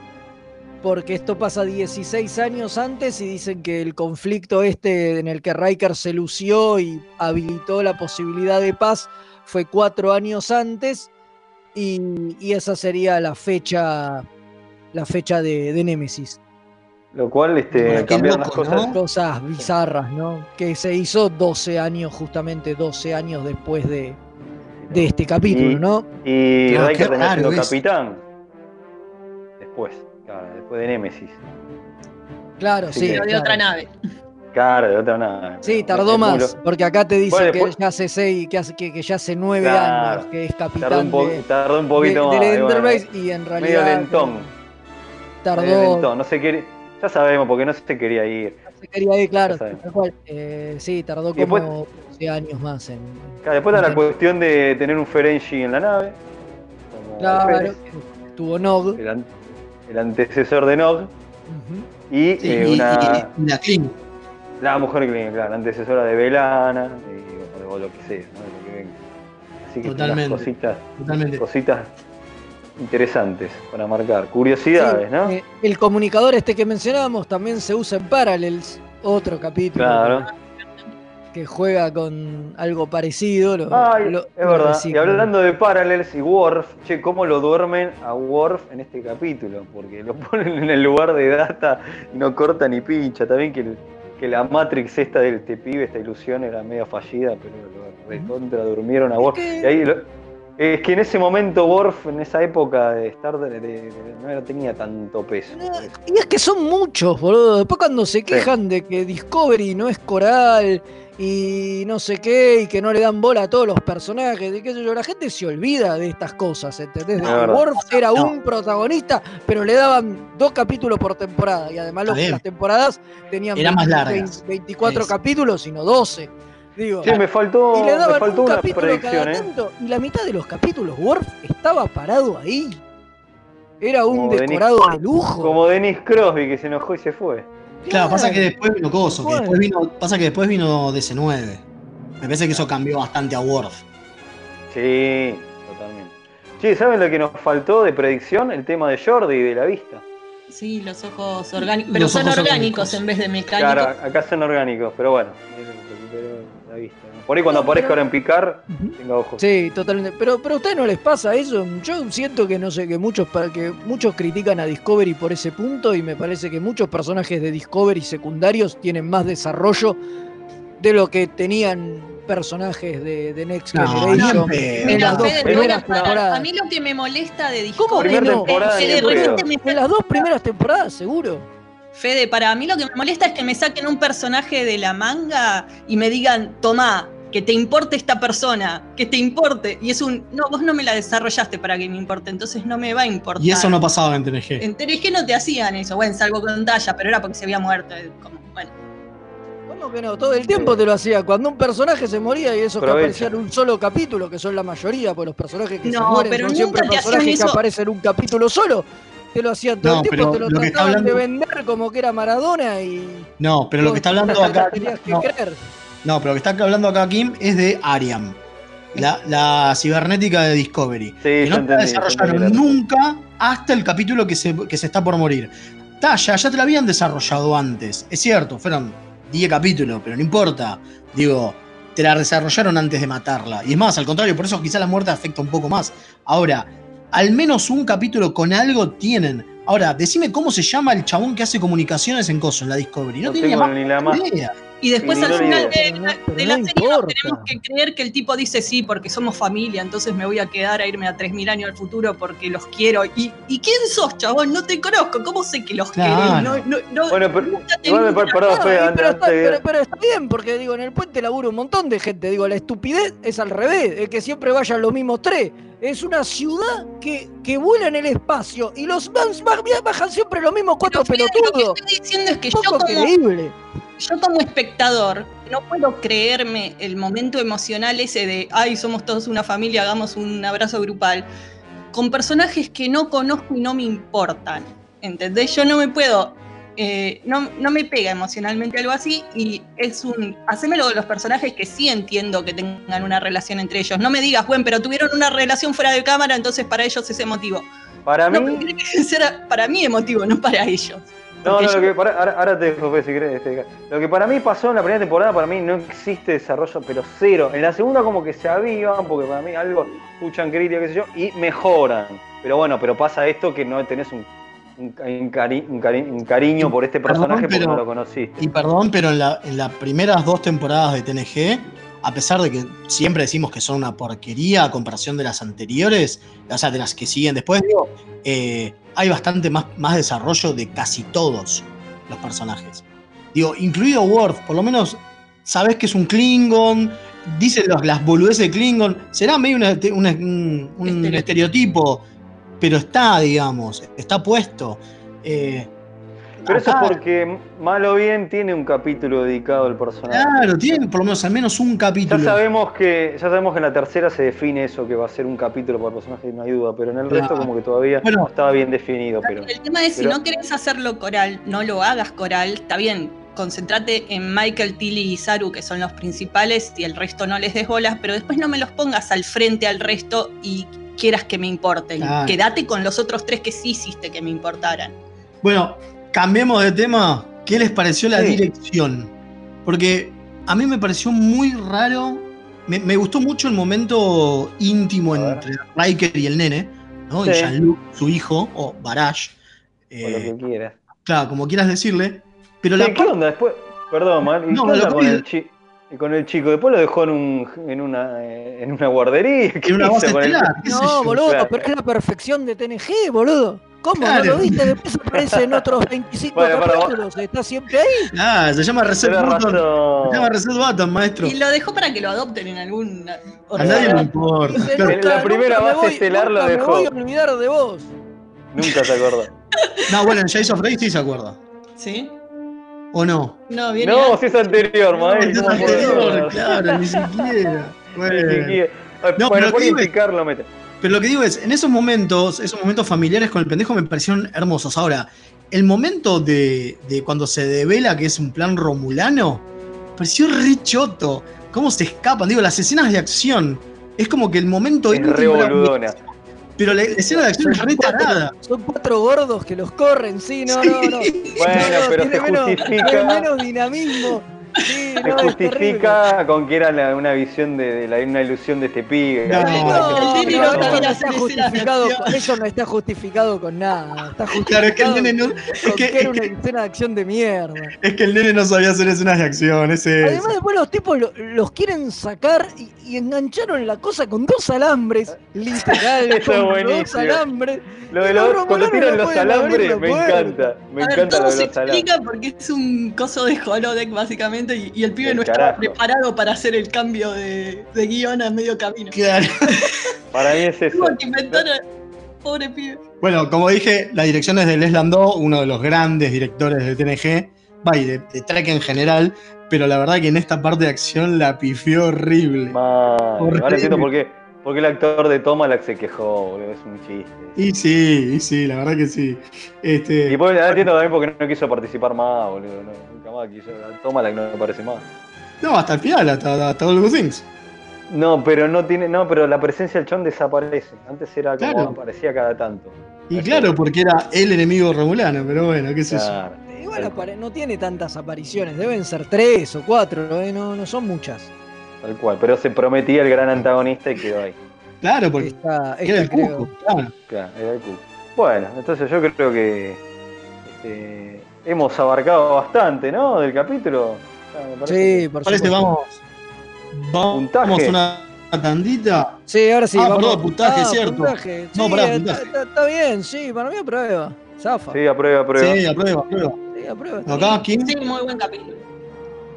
Porque esto pasa 16 años antes y dicen que el conflicto este en el que Riker se lució y habilitó la posibilidad de paz fue cuatro años antes y, esa sería la fecha la fecha de, de Némesis. Lo cual este, cambiaron las cosas. ¿no? Cosas bizarras, ¿no? Que se hizo 12 años, justamente 12 años después de, de este capítulo, Y- ¿no? Y Claro, Riker es. capitán. Después, claro, después de Némesis. Claro, Sí, sí. pero Pero de claro. otra nave. Claro, de otra nada. Sí, tardó más, porque acá te dice Bueno, que después- ya hace seis, que, hace, que, que ya hace nueve Claro. años que es Tardó capitán un, po- de, tardó un de- poquito del más. y bueno, y en medio realidad lentón. medio tardó, lentón, No se quiere, ya sabemos porque no se quería ir. se quería ir, claro. Eh, sí, tardó Y después- como 12 años más en... Claro, después está la cuestión de tener un Ferengi en la nave. como Claro, tuvo Nog. el, an- el antecesor de Nog. Ujú. Y, Sí, eh, y, una, y- y la Kling. la mujer que, claro, la antecesora de Velana. o, o lo que sea, ¿no? De. Así que Totalmente. cositas, Totalmente. cositas interesantes para marcar. Curiosidades, Sí, ¿no? eh, el comunicador este que mencionábamos también se usa en Parallels, otro capítulo Claro. que, juega con algo parecido. lo- Ay, lo- es lo verdad. Y hablando de Parallels y Worf, che, ¿cómo lo duermen a Worf en este capítulo? Porque lo ponen en el lugar de data y no corta ni pincha. También que, que la Matrix esta de este pibe, esta ilusión era medio fallida, pero lo recontra durmieron a Worf. que- Y ahí lo- es que en ese momento Worf, en esa época de estar de, de- de- no era- tenía tanto peso. Y es que son muchos, boludo. Después cuando se quejan de que Discovery no es coral y no sé qué, y que no le dan bola a todos los personajes, y qué sé yo, la gente se olvida de estas cosas, ¿entendés? Worf era No. un protagonista, pero le daban dos capítulos por temporada, y además los- las temporadas tenían Eran más 20, largas. 24 Es. capítulos, sino 12. Digo, Sí, me faltó, y le me daban faltó un una capítulo predicción, cada ¿eh? tanto, y la mitad de los capítulos Worf estaba parado ahí. Era un Como Denis- decorado de lujo. Como Dennis Crosby que se enojó y se fue. Claro, pasa que después vino Coso, que después vino, pasa que después vino DC9. Me parece que eso cambió bastante a Worf. Sí, totalmente. Sí, ¿saben lo que nos faltó de predicción? El tema de Jordi y de la vista. Sí, los ojos orgánicos. Pero Los son orgánicos orgánicos. en vez de mecánicos. Claro, acá son orgánicos, pero bueno, vista. ¿no? Por ahí cuando aparezca ahora en picar, Ujú. tenga ojos. Sí, totalmente. Pero, pero a ustedes no les pasa eso. Yo siento que no sé, que muchos para que muchos critican a Discovery por ese punto y me parece que muchos personajes de Discovery secundarios tienen más desarrollo de lo que tenían personajes de, de Next No, Generation ni en en las dos a primeras parar. temporadas. A mí lo que me molesta de ¿Cómo Discovery que Primera no? que de en me En las dos primeras temporadas, seguro. Fede, para mí lo que me molesta es que me saquen un personaje de la manga y me digan, tomá, que te importe esta persona, que te importe. Y es un, no, vos no me la desarrollaste para que me importe, entonces no me va a importar. Y eso no pasaba en TNG. En TNG no te hacían eso, bueno, salvo con talla, pero era porque se había muerto. eh, como, bueno. ¿Cómo que no? Todo el tiempo te lo hacía. Cuando un personaje se moría y eso que Aprovecha. aparecía en un solo capítulo, que son la mayoría, pues los personajes que se No, mueren pero son siempre nunca hacían personajes que aparecen en un capítulo solo. Te lo hacían todo No, el tiempo, pero te lo, lo que está trataban de hablando- vender como que era Maradona y. No, pero lo que está hablando acá. No, creer. no, pero lo que está hablando acá Kim es de Ariam. La, la cibernética de Discovery. Sí, que no te la entendí, yo desarrollaron entendí la- nunca hasta el capítulo que se, que se está por morir. Talla, ya te la habían desarrollado antes. Es cierto, fueron 10 capítulos, pero no importa. Digo, te la desarrollaron antes de matarla. Y es más, al contrario, por eso quizá la muerte afecta un poco más. Ahora, al menos un capítulo con algo tienen. Ahora, decime cómo se llama el chabón que hace comunicaciones en Coso, en la Discovery. No, No tenía tengo más ni la más- idea. Y después al no final de, no- pero de no la serie nos importa. tenemos que creer que el tipo dice sí, porque somos familia, entonces me voy a quedar a irme a 3.000 años al futuro porque los quiero. ¿Y, ¿y quién sos, chabón? No te conozco. ¿Cómo sé que los Claro. querés? No, no, no, Bueno, pero igual me perdón, No, pero, está, antes de- pero- pero está bien, porque digo, en el puente labura un montón de gente. Digo, la estupidez es al revés, es que siempre vayan los mismos tres. Es una ciudad que, que vuela en el espacio y los Vans bajan siempre los mismos cuatro Pero, pelotudos. Lo que estoy diciendo es que yo Poco como, creíble. Yo como espectador no puedo creerme el momento emocional ese de, ay, somos todos una familia, hagamos un abrazo grupal, con personajes que no conozco y no me importan. ¿Entendés? Yo no me puedo, eh, no, no me pega emocionalmente algo así y es un, hacémelo con los personajes que sí entiendo que tengan una relación entre ellos. No me digas, bueno, pero tuvieron una relación fuera de cámara, entonces para ellos es emotivo. Para No, mí, pero tiene que ser para mí emotivo, no para ellos. No, no, lo que para- ahora, ahora te dejo, Fe, si querés, este, Lo que para mí pasó en la primera temporada, para mí no existe desarrollo, pero cero. En la segunda como que se avivan, porque para mí algo escuchan crítica, qué sé yo, y mejoran. Pero bueno, pero pasa esto que no tenés un, un, un cari- un cari- un cariño por este Perdón, personaje porque pero- no lo conociste. Y perdón, pero en, la- en las primeras dos temporadas de TNG, a pesar de que siempre decimos que son una porquería a comparación de las anteriores, o sea, de las que siguen después, digo, eh, hay bastante más, más desarrollo de casi todos los personajes. Digo, incluido Worf, por lo menos sabes que es un Klingon, dicen los- las boludeces de Klingon, será medio una- una- un, estereotipo, pero está, digamos, está puesto. Eh, Pero eso es porque mal o bien tiene un capítulo dedicado al personaje. Claro, tiene por lo menos al menos un Ya capítulo. sabemos que ya sabemos que en la tercera se define eso que va a ser un capítulo por personaje, no hay duda, pero en el resto Claro. como que todavía Bueno. no estaba bien definido, pero El tema es, pero- si no querés hacerlo coral, no lo hagas coral, está bien, concentrate en Michael, Tilly y Saru, que son los principales, y el resto no les des bolas, pero después no me los pongas al frente al resto y quieras que me importen. Claro. Quédate con los otros tres que sí hiciste que me importaran. Bueno, cambiemos de tema. ¿Qué les pareció la Sí. dirección? Porque a mí me pareció muy raro. Me, me gustó mucho el momento íntimo entre Riker y el nene, ¿no? Y. Jean-Luc, su hijo, o Barash. o eh, lo que quieras. claro, como quieras decirle. Pero Sí, la ¿Qué onda después? Perdón, man, ¿y No, qué onda con el, chi- y con el chico? Después lo dejó en, un, en, una, eh, en una guardería. ¿Qué en una hizo con el- No, boludo, claro. pero es la perfección de TNG, boludo. ¿Cómo? Claro. ¿No lo viste? Después aparece en otros 25 Bueno, capítulos. Está siempre ahí. Ah, se llama Reset Button. Se llama Reset Button, maestro. Y lo dejó para que lo adopten en algún... A nadie le importa. Dice, Claro. La primera me base voy- estelar lo dejó. Me voy a olvidar de vos. Nunca te acordás. No, bueno, en Jace of sí se acuerda. ¿Sí? ¿O no? No, viene No, si es anterior, No, maestro. es ¿cómo puede anterior, claro, ni siquiera. Bueno. Ni siquiera. No, bueno, pero por indicar lo mete. Pero lo que digo es, en esos momentos, esos momentos familiares con el pendejo me parecieron hermosos. Ahora, el momento de, de cuando se devela que es un plan romulano, me pareció re choto. ¿Cómo se escapan? Digo, las escenas de acción. Es como que el momento Es re boludona. Pero la escena de acción es re tarada. Son cuatro gordos que los corren, sí, no, no, no. Bueno, No, no, pero tiene se menos, justifica. tiene menos dinamismo. Sí, Se no, justifica con que era la- una visión de, de la, una ilusión de este pibe. No, No, El nene no, está justificado, eso no está justificado con nada. Está justificado Claro, es que el nene no, es con que, que era una que- escena de acción de mierda. es que el nene no sabía hacer escenas de acción. Ese es. Además, después los tipos lo- los quieren sacar y, y engancharon la cosa con dos alambres, literal, Eso con dos alambres. Lo de los- los cuando tiran los alambres, la me encanta. Me A ver, encanta todo lo de se los alambres. explica porque es un coso de holodeck básicamente y, y el pibe no estaba carajo. preparado para hacer el cambio de, de guion a medio camino. Claro. Para mí es eso. Tuvo que inventar a- Pobre pibe. Bueno, como dije, la dirección es de Les Landau, uno de los grandes directores de TNG, va, y de, de Trek en general, pero la verdad que en esta parte de acción la pifió horrible. Ahora entiendo por qué, por qué el actor de Tomalac se quejó, boludo. Es un chiste. Y sí, y sí, la verdad que sí. Este, Y pues, ahora entiendo también por qué no quiso participar más, boludo. No, más quiso. Tomalac no me parece más. no, hasta el final, hasta, hasta All Good Things. No, pero no tiene, no, pero la presencia del chon desaparece. Antes era como Claro. aparecía cada tanto. Y claro, porque era el enemigo romulano, pero bueno, qué sé yo. Claro. Igual apare- no tiene tantas apariciones, deben ser tres o cuatro, ¿eh? no, no son muchas. Tal cual. Pero se prometía el gran antagonista y quedó ahí. Claro, porque era el cuco, claro. Claro, era el culo. Bueno, entonces yo creo que este, hemos abarcado bastante, ¿no? Del capítulo. Ah, me parece Sí, por Parece supuesto. vamos. Vamos Puntaje. una, una tandita. Sí, ahora sí. Ah, vamos. perdón, puntaje, cierto. puntaje. No, Sí, pará, está, puntaje. está- está bien, sí, para mí aprueba. Zafa. Sí, aprueba, aprueba. Sí, aprueba, aprueba. Sí, aprueba. está Acá. Sí, muy buen capítulo.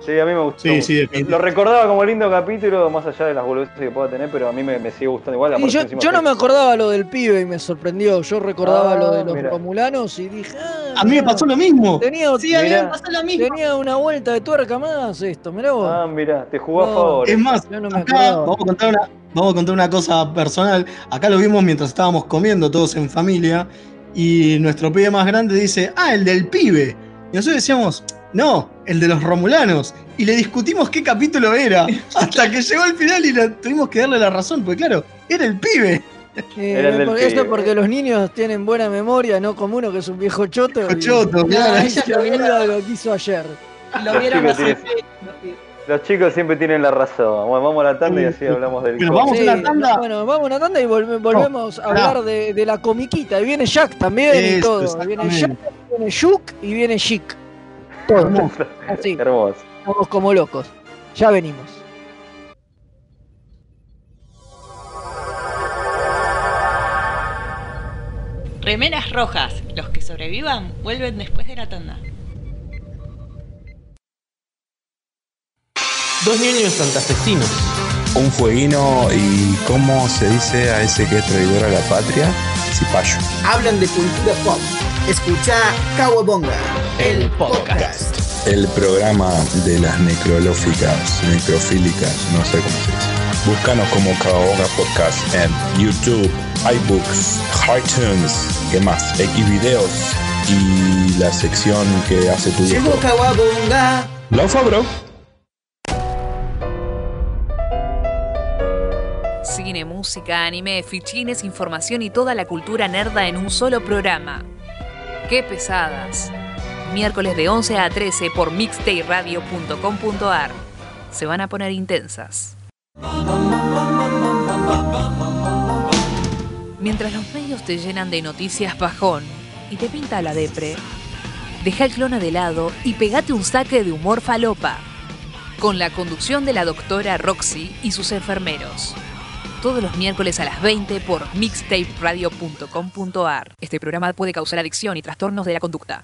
Sí, a mí me gustó. Sí, sí, Lo recordaba como lindo capítulo, más allá de las boludeces que pueda tener, pero a mí me, me sigue gustando igual. Y aparte yo, yo no me acordaba lo del pibe y me sorprendió. Yo recordaba Ah, lo de los mira. romulanos y dije. Ah, A mí me mirá, pasó lo mismo. Tenía, Sí, a mí me Mirá. pasó lo mismo. tenía una vuelta de tuerca más esto, mirá vos. Ah, mira, te jugó a favor. Es más, Yo no me acá acordaba. vamos a, contar una, vamos a contar una cosa personal. Acá lo vimos mientras estábamos comiendo todos en familia. Y nuestro pibe más grande dice, ah, el del pibe. Y nosotros decíamos, no, el de los romulanos. Y le discutimos qué capítulo era. Hasta que llegó al final y le- tuvimos que darle la razón. Porque claro, era el pibe. Eh, Era el del por- esto porque los niños tienen buena memoria, no como uno que es un viejo choto. Viejo y- choto, y claro. lo vieron. lo que hizo ayer. Lo vieron chicos hace tienen- Los chicos siempre tienen la razón. Bueno, vamos a la tanda y así hablamos del Pero vamos a una tanda. Bueno, vamos a una tanda y volve- volvemos a pará. hablar de, de la comiquita. Y viene Jack también y Eso, todo. Viene Jack, viene Shuk y viene Chic. Hermoso. Así, Hermoso. estamos como locos. Ya venimos. Remeras rojas. Los que sobrevivan vuelven después de la tanda. Dos niños santafesinos. Un fueguino y cómo se dice a ese que es traidor a la patria, cipayo. Hablan de cultura pop. Escucha Kawabonga, el podcast. El programa de las necrolóficas, necrofílicas, no sé cómo se dice. Búscanos como Caoga Podcast en YouTube, iBooks, iTunes, ¿qué más? X videos y la sección que hace tu viejo. Kawabonga. Laufa, bro. Cine, música, anime, fichines, información y toda la cultura nerda en un solo programa. ¡Qué pesadas! Miércoles de 11 a 13 por mixtayradio.com.ar. Se van a poner intensas. Mientras los medios te llenan de noticias bajón y te pinta la depre, deja el clona de lado y pegate un saque de humor falopa. Con la conducción de la doctora Roxy y sus enfermeros todos los miércoles a las 20 por mixtaperadio.com.ar. Este programa puede causar adicción y trastornos de la conducta.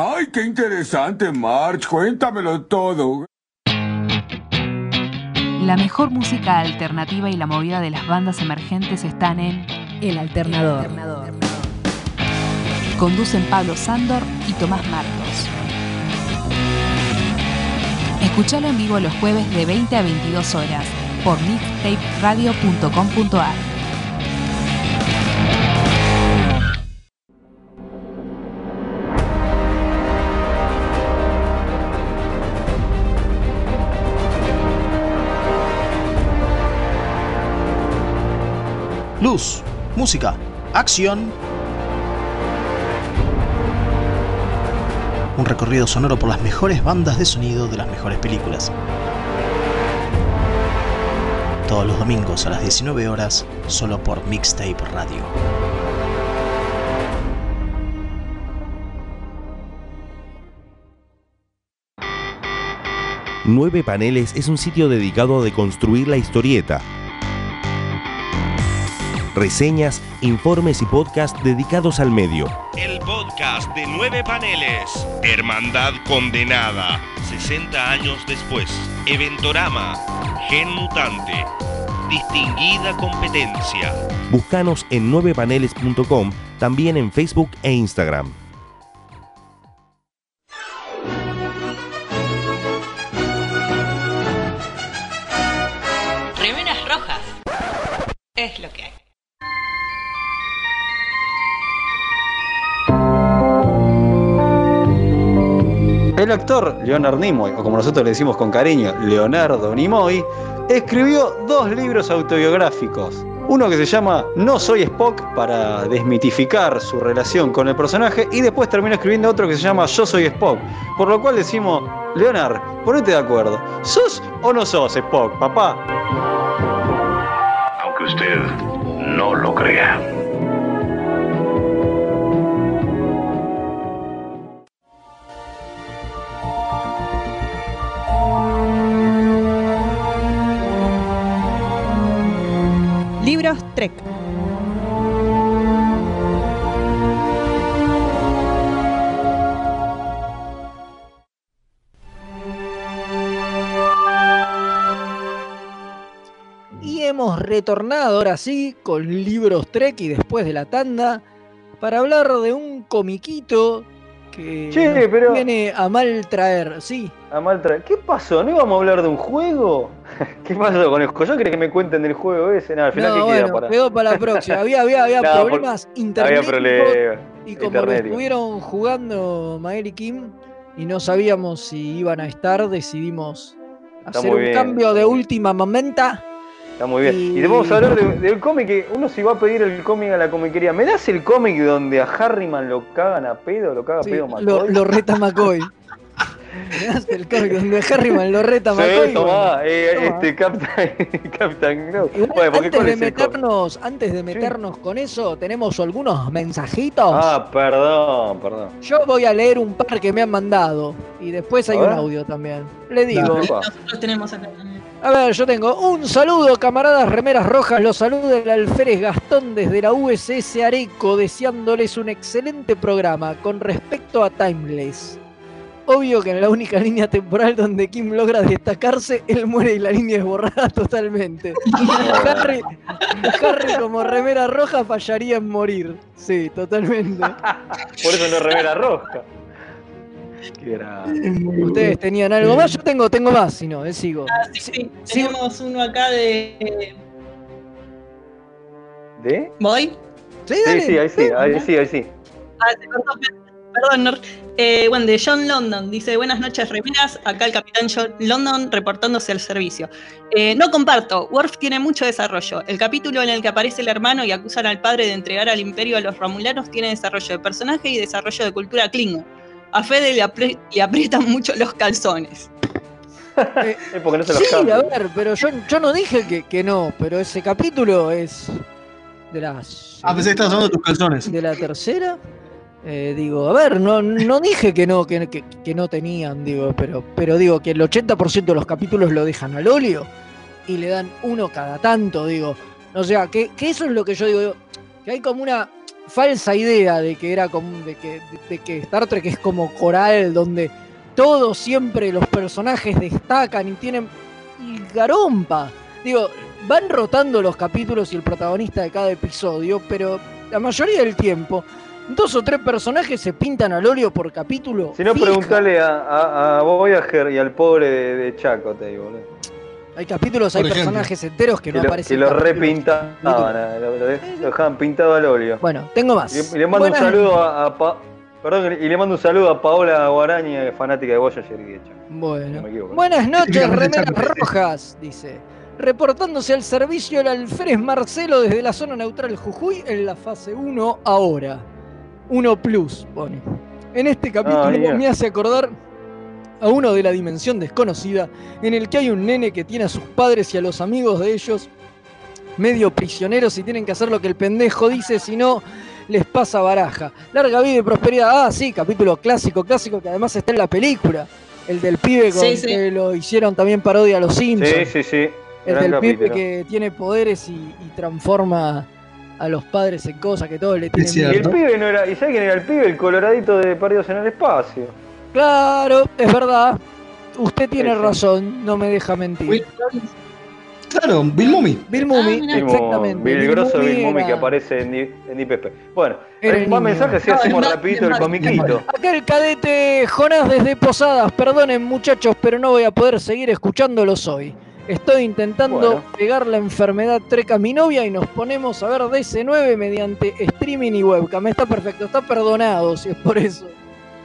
Ay, qué interesante, March. Cuéntamelo todo. La mejor música alternativa y la movida de las bandas emergentes están en El Alternador. Conducen Pablo Sándor y Tomás Marcos. Escuchalo en vivo los jueves de 20 a 22 horas por mixtaperadio.com.ar. Luz, música, acción. Un recorrido sonoro por las mejores bandas de sonido de las mejores películas. Todos los domingos a las 19 horas, solo por Mixtape Radio. Nueve Paneles es un sitio dedicado a deconstruir la historieta. Reseñas, informes y podcasts dedicados al medio. El podcast de nueve paneles. Hermandad condenada. 60 años después. Eventorama. Gen mutante. Distinguida competencia. Búscanos en 9paneles.com, también en Facebook e Instagram. Actor Leonard Nimoy, o como nosotros le decimos con cariño, Leonardo Nimoy, escribió dos libros autobiográficos. Uno que se llama No soy Spock para desmitificar su relación con el personaje y después terminó escribiendo otro que se llama Yo soy Spock. Por lo cual decimos, Leonard, ponete de acuerdo. ¿Sos o no sos Spock, papá? Aunque usted no lo crea. Libros Trek. Y hemos retornado ahora sí con libros Trek y después de la tanda para hablar de un comiquito que Che, nos pero- viene a mal traer, sí. A mal tra- ¿Qué pasó? ¿No íbamos a hablar de un juego? ¿Qué pasó con el juego? Yo quería que me cuenten del juego ese. Nada, al final No, que bueno, queda para. quedó para la próxima. Había, había, había No, por- problemas Había internet problemas. y como lo internet. estuvieron jugando Mael y Kim y no sabíamos si iban a estar, decidimos Está hacer un bien. cambio de última momenta. Está muy bien. Y- Y, te vamos a hablar de- del cómic que uno se va a pedir el cómic a la comiquería. ¿Me das el cómic donde a Harryman lo cagan a pedo? ¿Lo caga a Sí, pedo McCoy? lo, lo reta McCoy. Me das el cómic donde Harryman lo reta McCoy. Sí, tomá, bueno. eh, Toma. este Captain, Captain Bueno, antes, ¿cuál de meternos, antes de meternos con eso, tenemos algunos mensajitos. Ah, perdón, perdón. Yo voy a leer un par que me han mandado y después hay un audio también. Le digo. Nosotros tenemos acá también. A ver, yo tengo un saludo, camaradas remeras rojas. Los saluda el alférez Gastón desde la USS Areco, deseándoles un excelente programa con respecto a Timeless. Obvio que en la única línea temporal donde Kim logra destacarse, él muere y la línea es borrada totalmente. Harry, Harry como remera roja fallaría en morir. Sí, totalmente. Por eso no es remera roja. Ustedes tenían algo más, yo tengo, tengo más, si no, eh, sigo. Ah, sí, sí. Tenemos uno acá de. ¿De? ¿Voy? Sí, Sí, dale. sí, ahí sí, ahí sí, ahí sí. Ah, perdón. Eh, bueno, de John London dice: Buenas noches, remeras. Acá el capitán John London reportándose al servicio. Eh, no comparto. Worf tiene mucho desarrollo. El capítulo en el que aparece el hermano y acusan al padre de entregar al imperio a los romulanos tiene desarrollo de personaje y desarrollo de cultura Klingon. A Fede le, aprietan mucho los calzones. Es porque no se los Sí, a ver, pero yo, yo no dije que, que no, pero ese capítulo es de las Ah, pensé que estabas hablando de tus calzones. de la tercera. Eh, digo, a ver, no, no dije que no, que, que- que no tenían, digo, pero, pero digo que el 80% de los capítulos lo dejan al óleo y le dan uno cada tanto, digo. O sea, que, que eso es lo que yo digo, digo, que hay como una falsa idea de que era como de que, de, de que Star Trek es como coral donde todos siempre los personajes destacan y tienen y garompa. Digo, van rotando los capítulos y el protagonista de cada episodio, pero la mayoría del tiempo dos o tres personajes se pintan al óleo por capítulo. Si no, preguntale a, a, a Voyager y al pobre de, de Chaco, te digo, boludo. Hay capítulos, hay ejemplo. personajes enteros que, Que, no lo, aparecen. que lo capítulos. repintaban, eh, lo, lo- lo dejaban pintado al óleo. Bueno, tengo más. Y le, y le mando Buenas- un saludo a, a Pa- Perdón, y le mando un saludo a Paola Guarañi, eh, fanática de Voyager y de Chaco. Bueno. No. Buenas noches, Típicamente remeras rojas, dice. Reportándose al servicio el alférez Marcelo desde la zona neutral Jujuy en la fase 1 ahora. 1 plus, pone. En este capítulo bien. me hace acordar a uno de la dimensión desconocida, en el que hay un nene que tiene a sus padres y a los amigos de ellos medio prisioneros y tienen que hacer lo que el pendejo dice, si no les pasa baraja. Larga vida y prosperidad. Ah, sí, capítulo clásico, clásico que además está en la película. El del pibe con Sí, sí. que lo hicieron también parodia a los Simpsons. Sí, sí, sí. el Gran del pibe que tiene poderes y, y transforma a los padres en cosas que todos le tienen Y el pibe no era. ¿Y sabes quién era el pibe? El coloradito de Perdidos en el Espacio. Claro, es verdad. Usted tiene razón, no me deja mentir. Uy, Claro, Bill Mummy. Bill Mummy. Bill exactamente. Bill Grosso Bill Mummy era- que aparece en, en IPP. Bueno, el más niño. mensajes si No, hacemos más- rapidito el comiquito. Acá el cadete Jonás desde Posadas. Perdonen muchachos, pero no voy a poder seguir escuchándolos hoy. Estoy intentando Bueno. pegar la enfermedad treca a mi novia y nos ponemos a ver DC9 mediante streaming y webcam. Está perfecto, está perdonado si es por eso.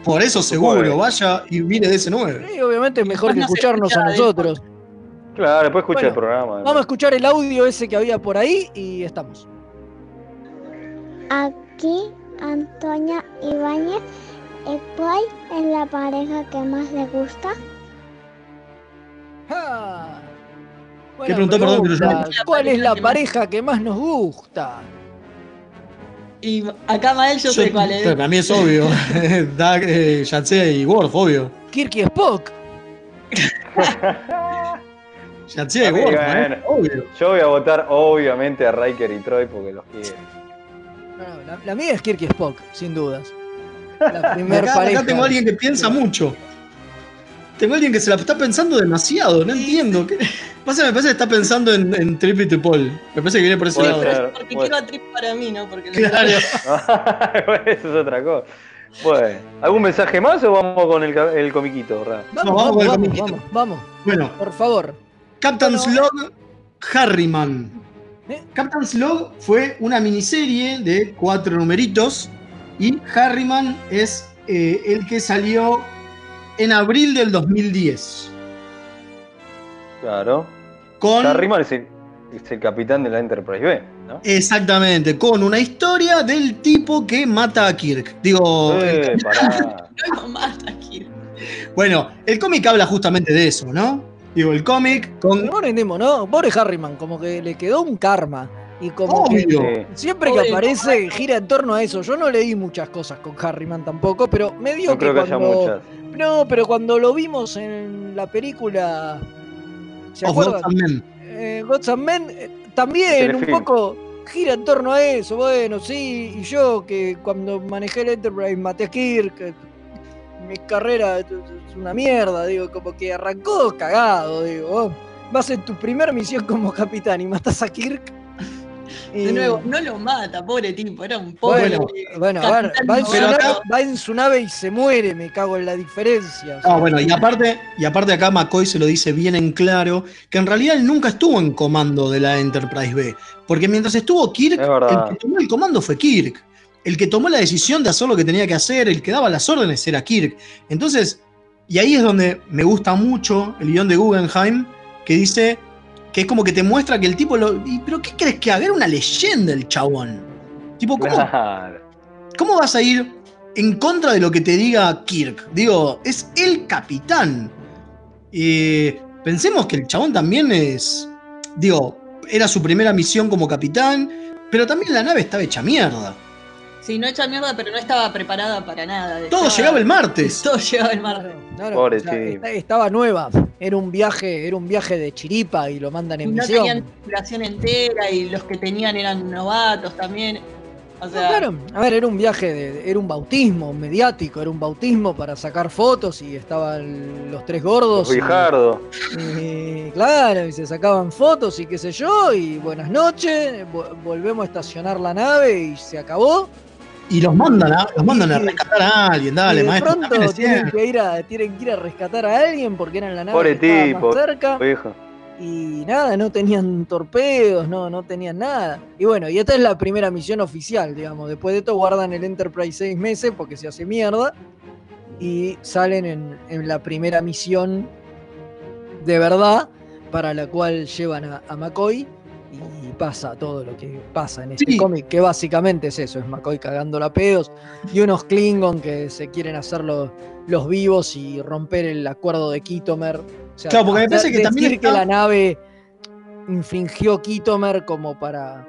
Por eso seguro, vaya y mire de ese 9. Sí, obviamente es mejor que escucharnos a escucha nosotros. Claro, después escucha Bueno, el programa. Vamos a escuchar el audio ese que había por ahí y estamos. Aquí Antonia Ibáñez, eh, ¿cuál es la pareja que más le gusta? Ah, ¿Qué preguntó, perdón, pero yo no-. ¿Cuál es la pareja que más nos gusta? Y acá Mael yo, sé cuál es. Pero para mí es obvio. Doug, eh, Yatsé y Worf, obvio. Kirk y Spock. Yatsé y Worf, bueno, ¿eh? obvio. Yo voy a votar obviamente a Riker y Troy porque los quiero. No, no, la, la mía es Kirk y Spock, sin dudas. La primer Acá, pareja. acá tengo a alguien que piensa mucho. Tengo a alguien que se la está pensando demasiado, no entiendo. ¿Qué? Pasa, me parece que está pensando en, en Trip y Paul. Me parece que viene por ese Puede lado. ser. Porque Bueno. quiero a Trip para mí, ¿no? Porque Claro. Eso es otra cosa. Bueno, ¿algún mensaje más o vamos con el, el comiquito, Ra? Vamos, No, vamos vamos, con el vamos, comiquito. vamos, vamos, Bueno, por favor. Captain's Bueno. Harriman. ¿Eh? Captain's Log fue una miniserie de cuatro numeritos y Harriman es eh, el que salió en abril del 2010. Claro. Con, Harriman es el, es el capitán de la Enterprise B, ¿no? exactamente, con una historia del tipo que mata a Kirk. Digo, Eh, pará. no mata, Kirk. bueno, el cómic habla justamente de eso, ¿no? Digo, el cómic con... No entendemos, ¿no? Pobre Harriman, como que le quedó un karma. Y como Obvio. Siempre que aparece gira en torno a eso. Yo no leí muchas cosas con Harriman tampoco, pero me dio No que creo que haya cuando... muchas. No, pero cuando lo vimos en la película... ¿Se Of acuerdan? Gods and Men. eh, Gods and Men, eh, también un poco gira en torno a eso. Bueno, sí, y yo que cuando manejé el Enterprise maté a Kirk, eh, mi carrera es una mierda, digo, como que arrancó cagado, digo. vos vas en tu primera misión como capitán y matas a Kirk. De nuevo, no lo mata, pobre tipo, era un pobre. Bueno, bueno, a ver, va en, su Pero nave, acá- va en su nave y se muere, me cago en la diferencia. o sea, Ah, bueno, y aparte, y aparte acá McCoy se lo dice bien en claro, que en realidad él nunca estuvo en comando de la Enterprise B. Porque mientras estuvo Kirk, el que tomó el comando fue Kirk. El que tomó la decisión de hacer lo que tenía que hacer, el que daba las órdenes era Kirk. Entonces, y ahí es donde me gusta mucho el guion de Guggenheim, que dice que es como que te muestra que el tipo lo. y, ¿Pero qué crees que haga? Era una leyenda el chabón. Tipo, ¿cómo, Claro. ¿Cómo vas a ir en contra de lo que te diga Kirk? Digo, es el capitán. Eh, pensemos que el chabón también es. Digo, era su primera misión como capitán, pero también la nave estaba hecha mierda. Sí, no hecha mierda, pero no estaba preparada para nada. Todo Estaba- llegaba el martes. Todo llegaba el martes. claro, Pobre o sea, tipo. esta- estaba nueva. Era un viaje, era un viaje de chiripa y lo mandan Y en no misión. tenían tripulación entera y los que tenían eran novatos también. O No, claro. A ver, era un viaje, de, era un bautismo mediático, era un bautismo para sacar fotos y estaban los tres gordos. y- Guijardo. y, claro, y se sacaban fotos y qué sé yo, y buenas noches, vo- volvemos a estacionar la nave y se acabó. Y los mandan a, los mandan a rescatar a alguien, dale, y de maestro. pronto tienen que, ir a, tienen que ir a rescatar a alguien porque eran la nave Pobre que estaba tipo. más cerca. Viejo. Y nada, no tenían torpedos, no, no tenían nada. Y bueno, y esta es la primera misión oficial, digamos. Después de esto guardan el Enterprise seis meses porque se hace mierda. Y salen en, en la primera misión de verdad, para la cual llevan a, a McCoy. Y pasa todo lo que pasa en este Sí. cómic, que básicamente es eso, es McCoy cagando la pedos. Y unos Klingon que se quieren hacer los, los vivos y romper el acuerdo de Kitomer. O sea, Claro, porque me parece que decir también que está- la nave infringió Kitomer como para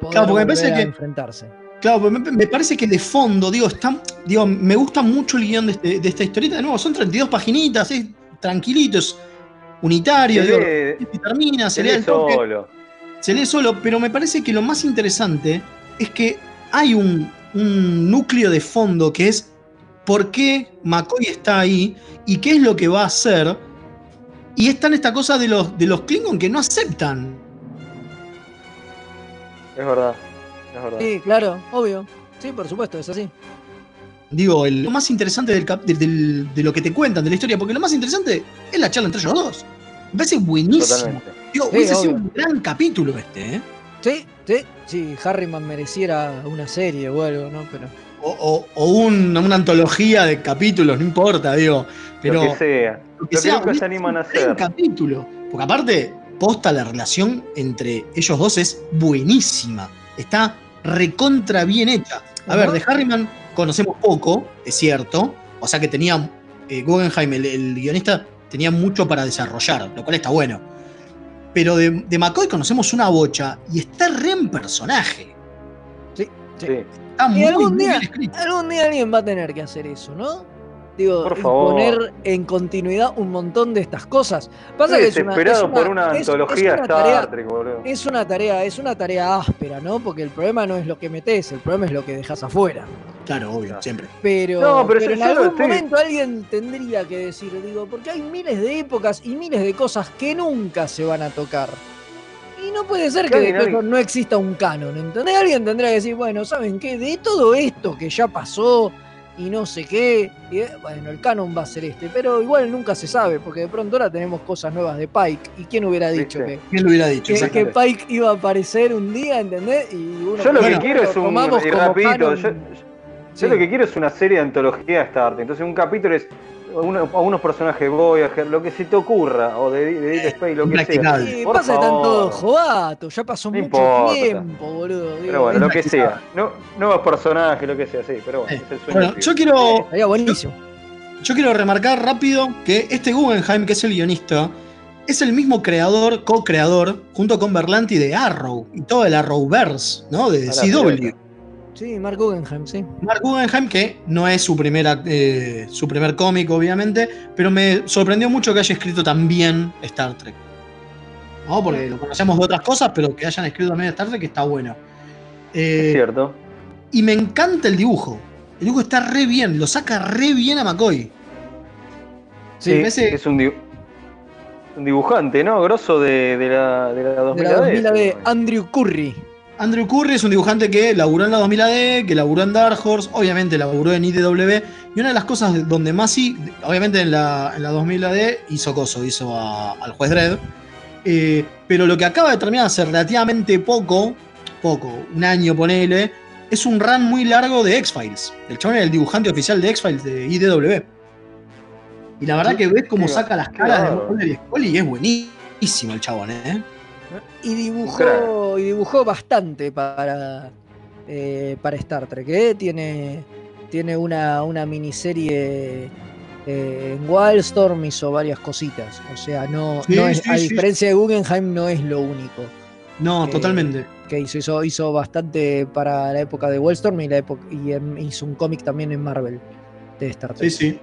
poder Claro, porque me parece a que- enfrentarse. Claro, me, me parece que de fondo, digo, está, digo, me gusta mucho el guion de, este- de esta historieta. De nuevo, son 32 paginitas, es tranquilito, es unitario, Se digo, y termina, se, Se lee lee al toque, solo. Se lee solo, pero me parece que lo más interesante es que hay un, un núcleo de fondo que es por qué McCoy está ahí y qué es lo que va a hacer. Y está en esta cosa de los, de los Klingon que no aceptan. Es verdad. Es verdad. Sí, claro, obvio. Sí, por supuesto, es así. Digo, el- lo más interesante del, cap- del- del- de lo que te cuentan de la historia, porque lo más interesante es la charla entre ellos dos. Me parece buenísimo. Totalmente. Digo, Sí, hubiese sido un gran capítulo este, ¿eh? Sí, sí, sí, Harriman mereciera una serie o algo, ¿no? Pero. o, o- o un- una antología de capítulos, no importa, digo. Pero lo que sea. lo que Lo que sea, nunca se animan a un hacer. capítulo. Porque aparte, posta la relación entre ellos dos es buenísima. Está recontra bien hecha. A ver, de Harriman conocemos poco, es cierto. O sea que tenía. eh, Guggenheim, el, el guionista, tenía mucho para desarrollar, lo cual está bueno. Pero de, de McCoy conocemos una bocha y está re en personaje. Sí, sí. Está muy, y algún muy día, bien escrito. algún día alguien va a tener que hacer eso, ¿no? Digo, Por favor. poner en continuidad un montón de estas cosas. Pasa que es una, por una es- es antología una Star tarea- Trek, boludo. Es una tarea, es una tarea áspera, ¿no? Porque el problema no es lo que metes, el problema es lo que dejas afuera. Claro, obvio, siempre. Pero, No, pero en algún estoy- momento alguien tendría que decir, digo, porque hay miles de épocas y miles de cosas que nunca se van a tocar. Y no puede ser Que después alguien- no exista un canon, ¿entendés? Alguien tendría que decir, bueno, ¿saben qué? De todo esto que ya pasó y no sé qué, y, eh, bueno, el canon va a ser este, pero igual nunca se sabe, porque de pronto ahora tenemos cosas nuevas de Pike, y quién hubiera dicho ¿Viste? que, ¿Quién lo hubiera dicho? que, que. Pike iba a aparecer un día, ¿entendés? Y uno Yo lo que quiero es un. rapidito, canon- yo, yo lo que quiero es una serie de antología Star Trek. Entonces, un capítulo es uno- a unos personajes de Voyager, lo que se te ocurra, o de, de Deep Space, lo que sea. Sí, Por pasa favor. todos jovatos, ya pasó No mucho importa. tiempo, boludo. digo, Pero bueno, es lo que sea. No, nuevos personajes, lo que sea, sí. Pero bueno, es el sueño. Bueno, yo quiero. Estaría buenísimo. Yo quiero remarcar rápido que este Guggenheim, que es el guionista, es el mismo creador, co-creador, junto con Berlanti de Arrow y todo el Arrowverse, ¿no? De CW. Sí, Mark Guggenheim, sí. Mark Guggenheim, que no es su, primera, eh, su primer cómic, obviamente, pero me sorprendió mucho que haya escrito también Star Trek. ¿No? Porque lo conocemos de otras cosas, pero que hayan escrito también Star Trek está bueno. Eh, Es cierto. y me encanta el dibujo. El dibujo está re bien, lo saca re bien a McCoy. Sí, es un, dibu- un dibujante, ¿no? Grosso de, de la, de la 2000 De la 2000 AD. de Andrew Curry. Andrew Curry es un dibujante que laburó en la 2000 AD, que laburó en Dark Horse, obviamente laburó en IDW. Y una de las cosas donde más sí, obviamente en la, en la 2000 AD hizo coso, hizo a- al juez Dredd. Eh, pero lo que acaba de terminar hace relativamente poco, poco, un año ponele, es un run muy largo de X-Files. El chabón es el dibujante oficial de X-Files de IDW. Y la verdad que ves cómo saca las caras de. Mulder y Scully y es buenísimo el chabón, ¿eh? Y dibujó, y dibujó bastante para, eh, para Star Trek. ¿eh? Tiene, tiene una, una miniserie eh, en Wildstorm, hizo varias cositas. O sea, no, Sí, no es- sí, a sí. diferencia de Guggenheim, no es lo único. No, totalmente. Que hizo, hizo, hizo bastante para la época de Wildstorm y, la época, y hizo un cómic también en Marvel de Star Trek. Sí,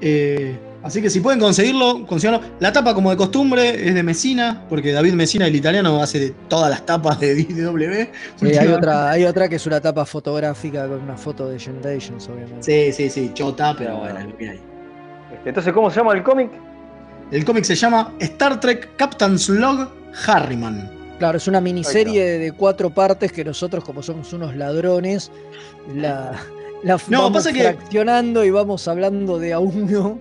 sí. Así que si pueden conseguirlo, consíganlo. La tapa, como de costumbre, es de Messina, porque David Messina, el italiano, hace de todas las tapas de DW. Sí, hay, otra, hay otra que es una tapa fotográfica con una foto de Generations, obviamente. Sí, sí, sí, chota, pero bueno, lo que hay. Este, Entonces, ¿cómo se llama el cómic? El cómic se llama Star Trek Captain's Log Harriman. Claro, es una miniserie de cuatro partes que nosotros, como somos unos ladrones, la, la No, vamos pasa que- fraccionando y vamos hablando de a uno.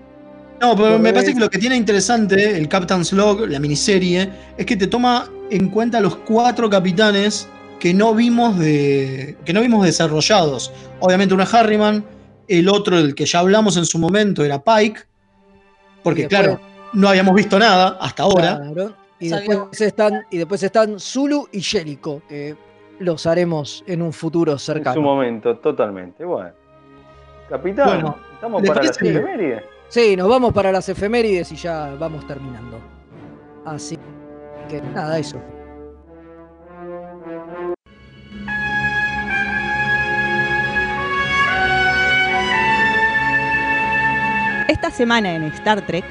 No, pero me parece que lo que tiene interesante el Captain's Log, la miniserie, es que te toma en cuenta los cuatro capitanes que no vimos de. que no vimos desarrollados. Obviamente uno es Harriman, el otro, el que ya hablamos en su momento, era Pike. Porque, después- claro, no habíamos visto nada hasta ahora. Claro, y, después están, y después están Zulu y Jellico, que los haremos en un futuro En su cercano. momento, totalmente. Bueno. Capitán, Bueno, estamos ¿le para las parece? Sí, nos vamos para las efemérides y ya vamos terminando. Así que nada, eso. Esta semana en Star Trek,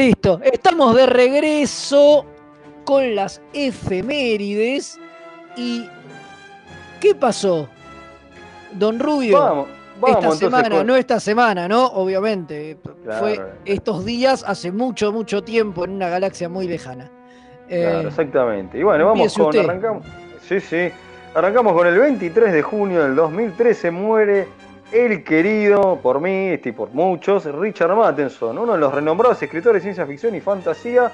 Listo, estamos de regreso con las efemérides. ¿Y qué pasó? Don Rubio, Vamos, vamos esta semana, no esta semana, ¿no? Obviamente, Claro. fue estos días, hace mucho, mucho tiempo, en una galaxia muy lejana. Eh, Claro, exactamente. Y bueno, vamos con. usted. Arrancamos. Sí, sí. Arrancamos con el 23 de junio del 2013, muere el querido, por mí y por muchos, Richard Matheson, uno de los renombrados escritores de ciencia ficción y fantasía,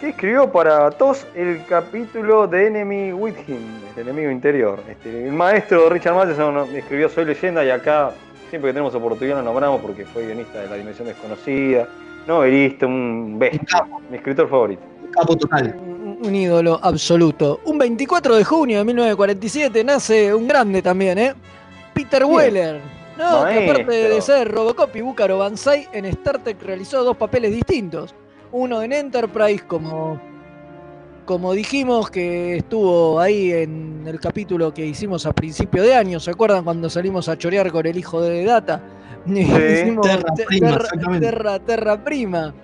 que escribió para TOS el capítulo de Enemy with Him, el enemigo interior. Este, el maestro Richard Matheson escribió Soy leyenda y acá, siempre que tenemos oportunidad lo nombramos porque fue guionista de La Dimensión Desconocida, novelista, un bestia, mi escritor favorito. Capo total. Un, un ídolo absoluto. Un 24 de junio de 1947 nace un grande también, ¿eh? Peter Weller. No, que aparte de ser Robocop y Búcaro Banzai, en Star Trek realizó dos papeles distintos. Uno en Enterprise, como, como dijimos, que estuvo ahí en el capítulo que hicimos a principio de año. ¿Se acuerdan cuando salimos a chorear con el hijo de Data? Hicimos Terra Te- Prima, Terra-. Terra- Terra Prima.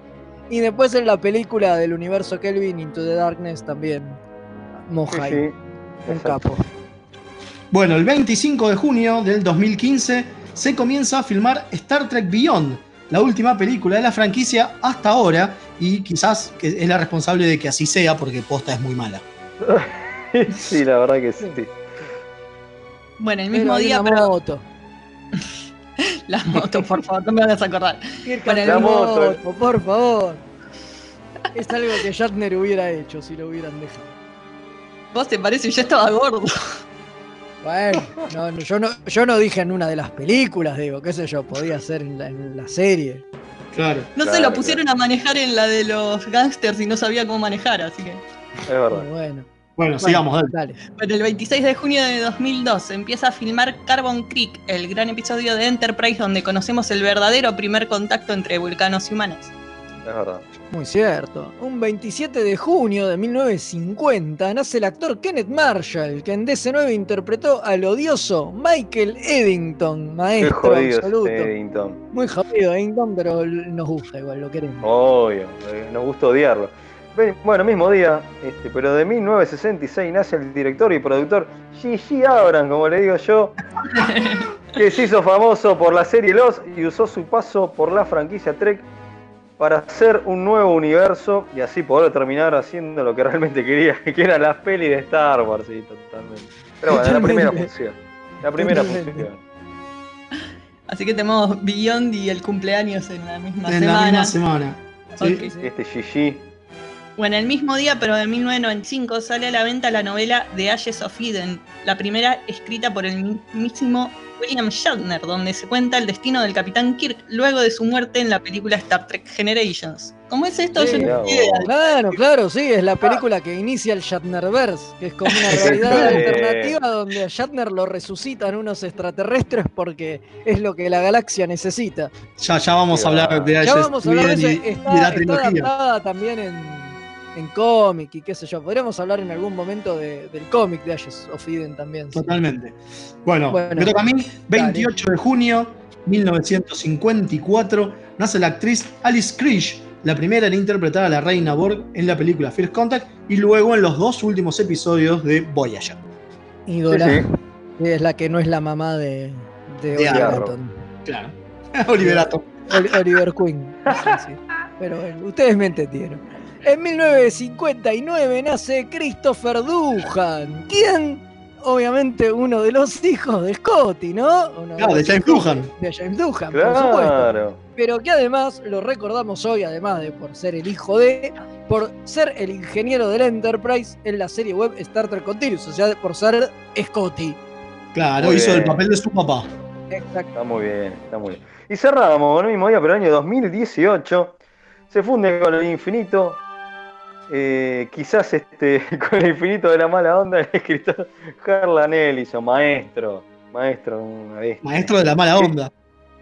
Y después en la película del universo Kelvin Into the Darkness también. Mojai. Sí, sí. Un capo. Bueno, el 25 de junio del 2015 se comienza a filmar Star Trek Beyond, la última película de la franquicia hasta ahora, y quizás es la responsable de que así sea, porque posta es muy mala. sí, la verdad que sí. Bueno, el Pero mismo hay día, una pero moto. las motos, por favor, no me hagas acordar. Bueno, el La mismo- moto, por favor. Es algo que Shatner hubiera hecho si lo hubieran dejado. Vos te parece, yo estaba gordo. Bueno, no, no, yo, no, yo no dije en una de las películas, digo, qué sé yo, podía ser en la, en la serie. Claro. No se lo pusieron a manejar en la de los gangsters y no sabía cómo manejar, así que. Es verdad. Bueno, Bueno, sigamos, dale. dale. Bueno, el 26 de junio de 2002 se empieza a filmar Carbon Creek, el gran episodio de Enterprise donde conocemos el verdadero primer contacto entre vulcanos y humanos. Es verdad. Muy cierto. Un 27 de junio de 1950 nace el actor Kenneth Marshall, que en DC9 interpretó al odioso Michael Eddington, Qué maestro jodido absoluto. Eddington. Muy jodido Eddington, pero nos gusta igual, lo queremos. Obvio, eh, nos gusta odiarlo. Bueno, mismo día, este, pero de 1966 nace el director y productor Gigi Abram, como le digo yo, que se hizo famoso por la serie Los y usó su paso por la franquicia Trek para hacer un nuevo universo y así poder terminar haciendo lo que realmente quería, que era las pelis de Star Wars, sí, totalmente. Pero bueno, la primera función. La primera función. Así que tenemos Beyond y el cumpleaños en la misma En semana. la misma semana. Sí. Este Gigi. Bueno, el mismo día, pero de 1995, sale a la venta la novela The Ashes of Eden, la primera escrita por el mismísimo William Shatner, donde se cuenta el destino del Capitán Kirk luego de su muerte en la película Star Trek Generations. ¿Cómo es esto? Yo Sí, no tengo idea. Claro, claro, sí, es la película que inicia el Shatnerverse, que es como una realidad alternativa donde a Shatner lo resucitan unos extraterrestres porque es lo que la galaxia necesita. Ya, ya vamos a hablar de Ya vamos a hablar de está, de la está trilogía. adaptada también en, en cómic y qué sé yo. Podríamos hablar en algún momento de- del cómic de Ashes of Eden también. sí. Totalmente. Bueno, Bueno, me toca a mí. 28 de junio 1954 nace la actriz Alice Krish, la primera en interpretar a la reina Borg en la película First Contact y luego en los dos últimos episodios de Voyager. Sí, Sí, Es la que no es la mamá de, de De Oliver. Atom. Claro. Oliverato. Ol- Oliver Queen. Sí, sí. Pero bueno, ustedes me entendieron. En 1959 nace Christopher Duhan. ¿Quién? Obviamente uno de los hijos de Scotty, ¿no? Uno Claro, de los James Doohan. De James Doohan, por supuesto. Claro. Pero que además lo recordamos hoy, además de por ser el hijo de, por ser el ingeniero del Enterprise en la serie web Star Trek Continuous, o sea, por ser Scotty. Claro, Muy hizo el papel de su papá. Exacto. Está muy bien, está muy bien. Y cerramos con el mismo día, pero el año 2018 se funde con el infinito. Eh, quizás este, con el infinito de la mala onda, el escritor Harlan Ellison, maestro, maestro, una. Maestro de la mala onda.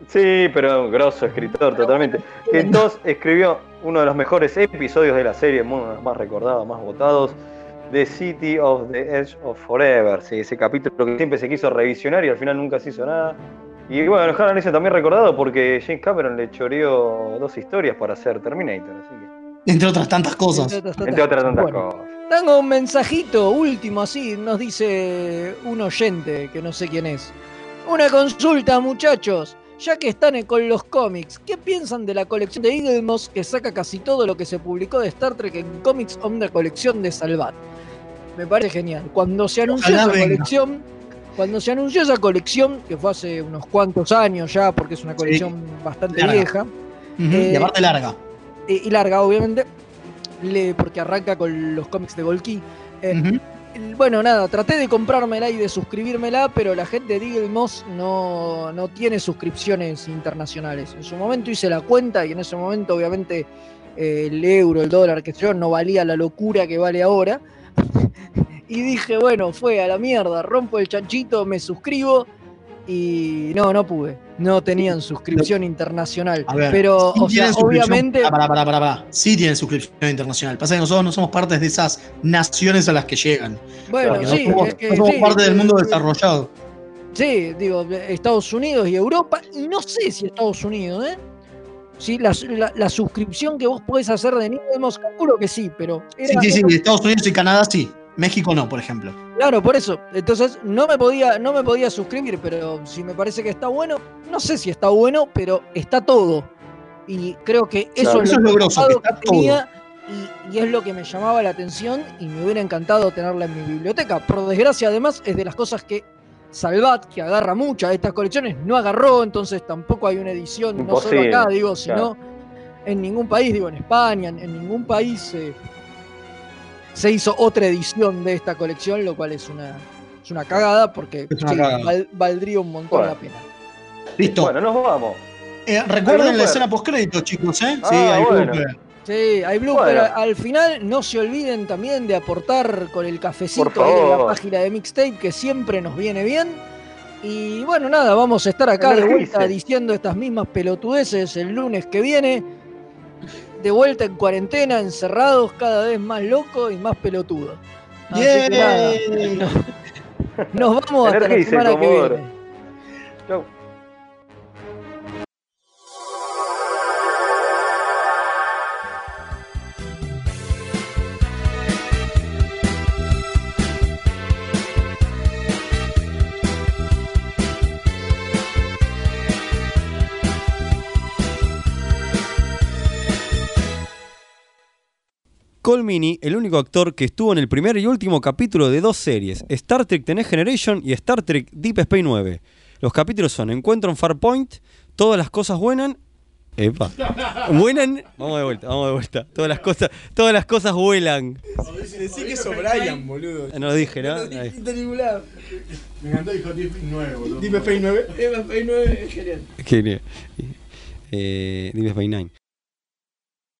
Sí, pero grosso escritor totalmente. Que entonces escribió uno de los mejores episodios de la serie, uno de los más recordados, más votados, The City of the Edge of Forever. Sí, ese capítulo que siempre se quiso revisionar y al final nunca se hizo nada. Y bueno, Harlan Ellison también recordado porque James Cameron le choreó dos historias para hacer Terminator, así que. Entre otras tantas cosas. Entre otras Entre otras tantas Bueno. cosas. Tengo un mensajito último así, nos dice un oyente que no sé quién es. Una consulta, muchachos. Ya que están con los cómics, ¿qué piensan de la colección de Eagle Moss que saca casi todo lo que se publicó de Star Trek en cómics o una colección de Salvat? Me parece genial. Cuando se anunció Ojalá esa venga. colección, cuando se anunció esa colección, que fue hace unos cuantos años ya, porque es una colección bastante larga. vieja. Ujú, eh, y aparte larga. Y, y larga, obviamente, le- porque arranca con los cómics de Golki. Eh, Bueno, nada, traté de comprármela y de suscribírmela, pero la gente de Eagle Moss no, no tiene suscripciones internacionales. En su momento hice la cuenta y en ese momento, obviamente, eh, el euro, el dólar, que yo, no valía la locura que vale ahora. y dije, bueno, fue a la mierda, rompo el chanchito, me suscribo. Y no, no pude. No tenían suscripción internacional. A ver, pero, sí o sea, obviamente. Ah. Sí tienen suscripción internacional. Pasa que nosotros no somos parte de esas naciones a las que llegan. Bueno, sí, no somos, es que no somos sí, parte del mundo desarrollado. Sí, digo, Estados Unidos y Europa, y no sé si Estados Unidos, ¿eh? Sí, la, la- la suscripción que vos podés hacer de Nimbus, calculo que sí, pero. Sí, era- sí, sí. Estados Unidos y Canadá sí. México no, por ejemplo. Claro, por eso. Entonces no me podía, no me podía suscribir, pero si me parece que está bueno, no sé si está bueno, pero está todo. Y creo que eso Claro, es eso lo, es lo grosso, copado que está tenía y, y es lo que me llamaba la atención y me hubiera encantado tenerla en mi biblioteca. Por desgracia, además, es de las cosas que Salvat, que agarra muchas de estas colecciones, no agarró, entonces tampoco hay una edición, no solo acá, digo, sino claro. en ningún país, digo, en España, en, en ningún país eh, se hizo otra edición de esta colección, lo cual es una, es una cagada porque Es una sí, cagada. val- valdría un montón Bueno. la pena. Listo. Bueno, nos vamos. Eh, ¿Hay recuerden la escena postcrédito, chicos, ¿eh? sí, Ah, hay bueno. blooper. Sí, hay blooper. Bueno. Al final no se olviden también de aportar con el cafecito en la página de Mixtape, que siempre nos viene bien. Y bueno, nada, vamos a estar acá de vuelta diciendo estas mismas pelotudeces el lunes que viene. De vuelta en cuarentena, encerrados, cada vez más locos y más pelotudos. Así que nada, nos, nos vamos hasta la semana que viene. Cole Meany, el único actor que estuvo en el primer y último capítulo de dos series, Star Trek The Next Generation y Star Trek Deep Space 9. Los capítulos son Encuentro en Farpoint, Todas las cosas buenan. Epa. Vuelan. Vamos de vuelta, vamos de vuelta. Todas las cosas, todas las cosas vuelan. Decí que es O'Brien, boludo. No lo dije, ¿no? Me encantó, dijo Deep Space 9, boludo. Deep Space 9. Deep Space 9 es genial. Genial. Eh, Deep Space Nine.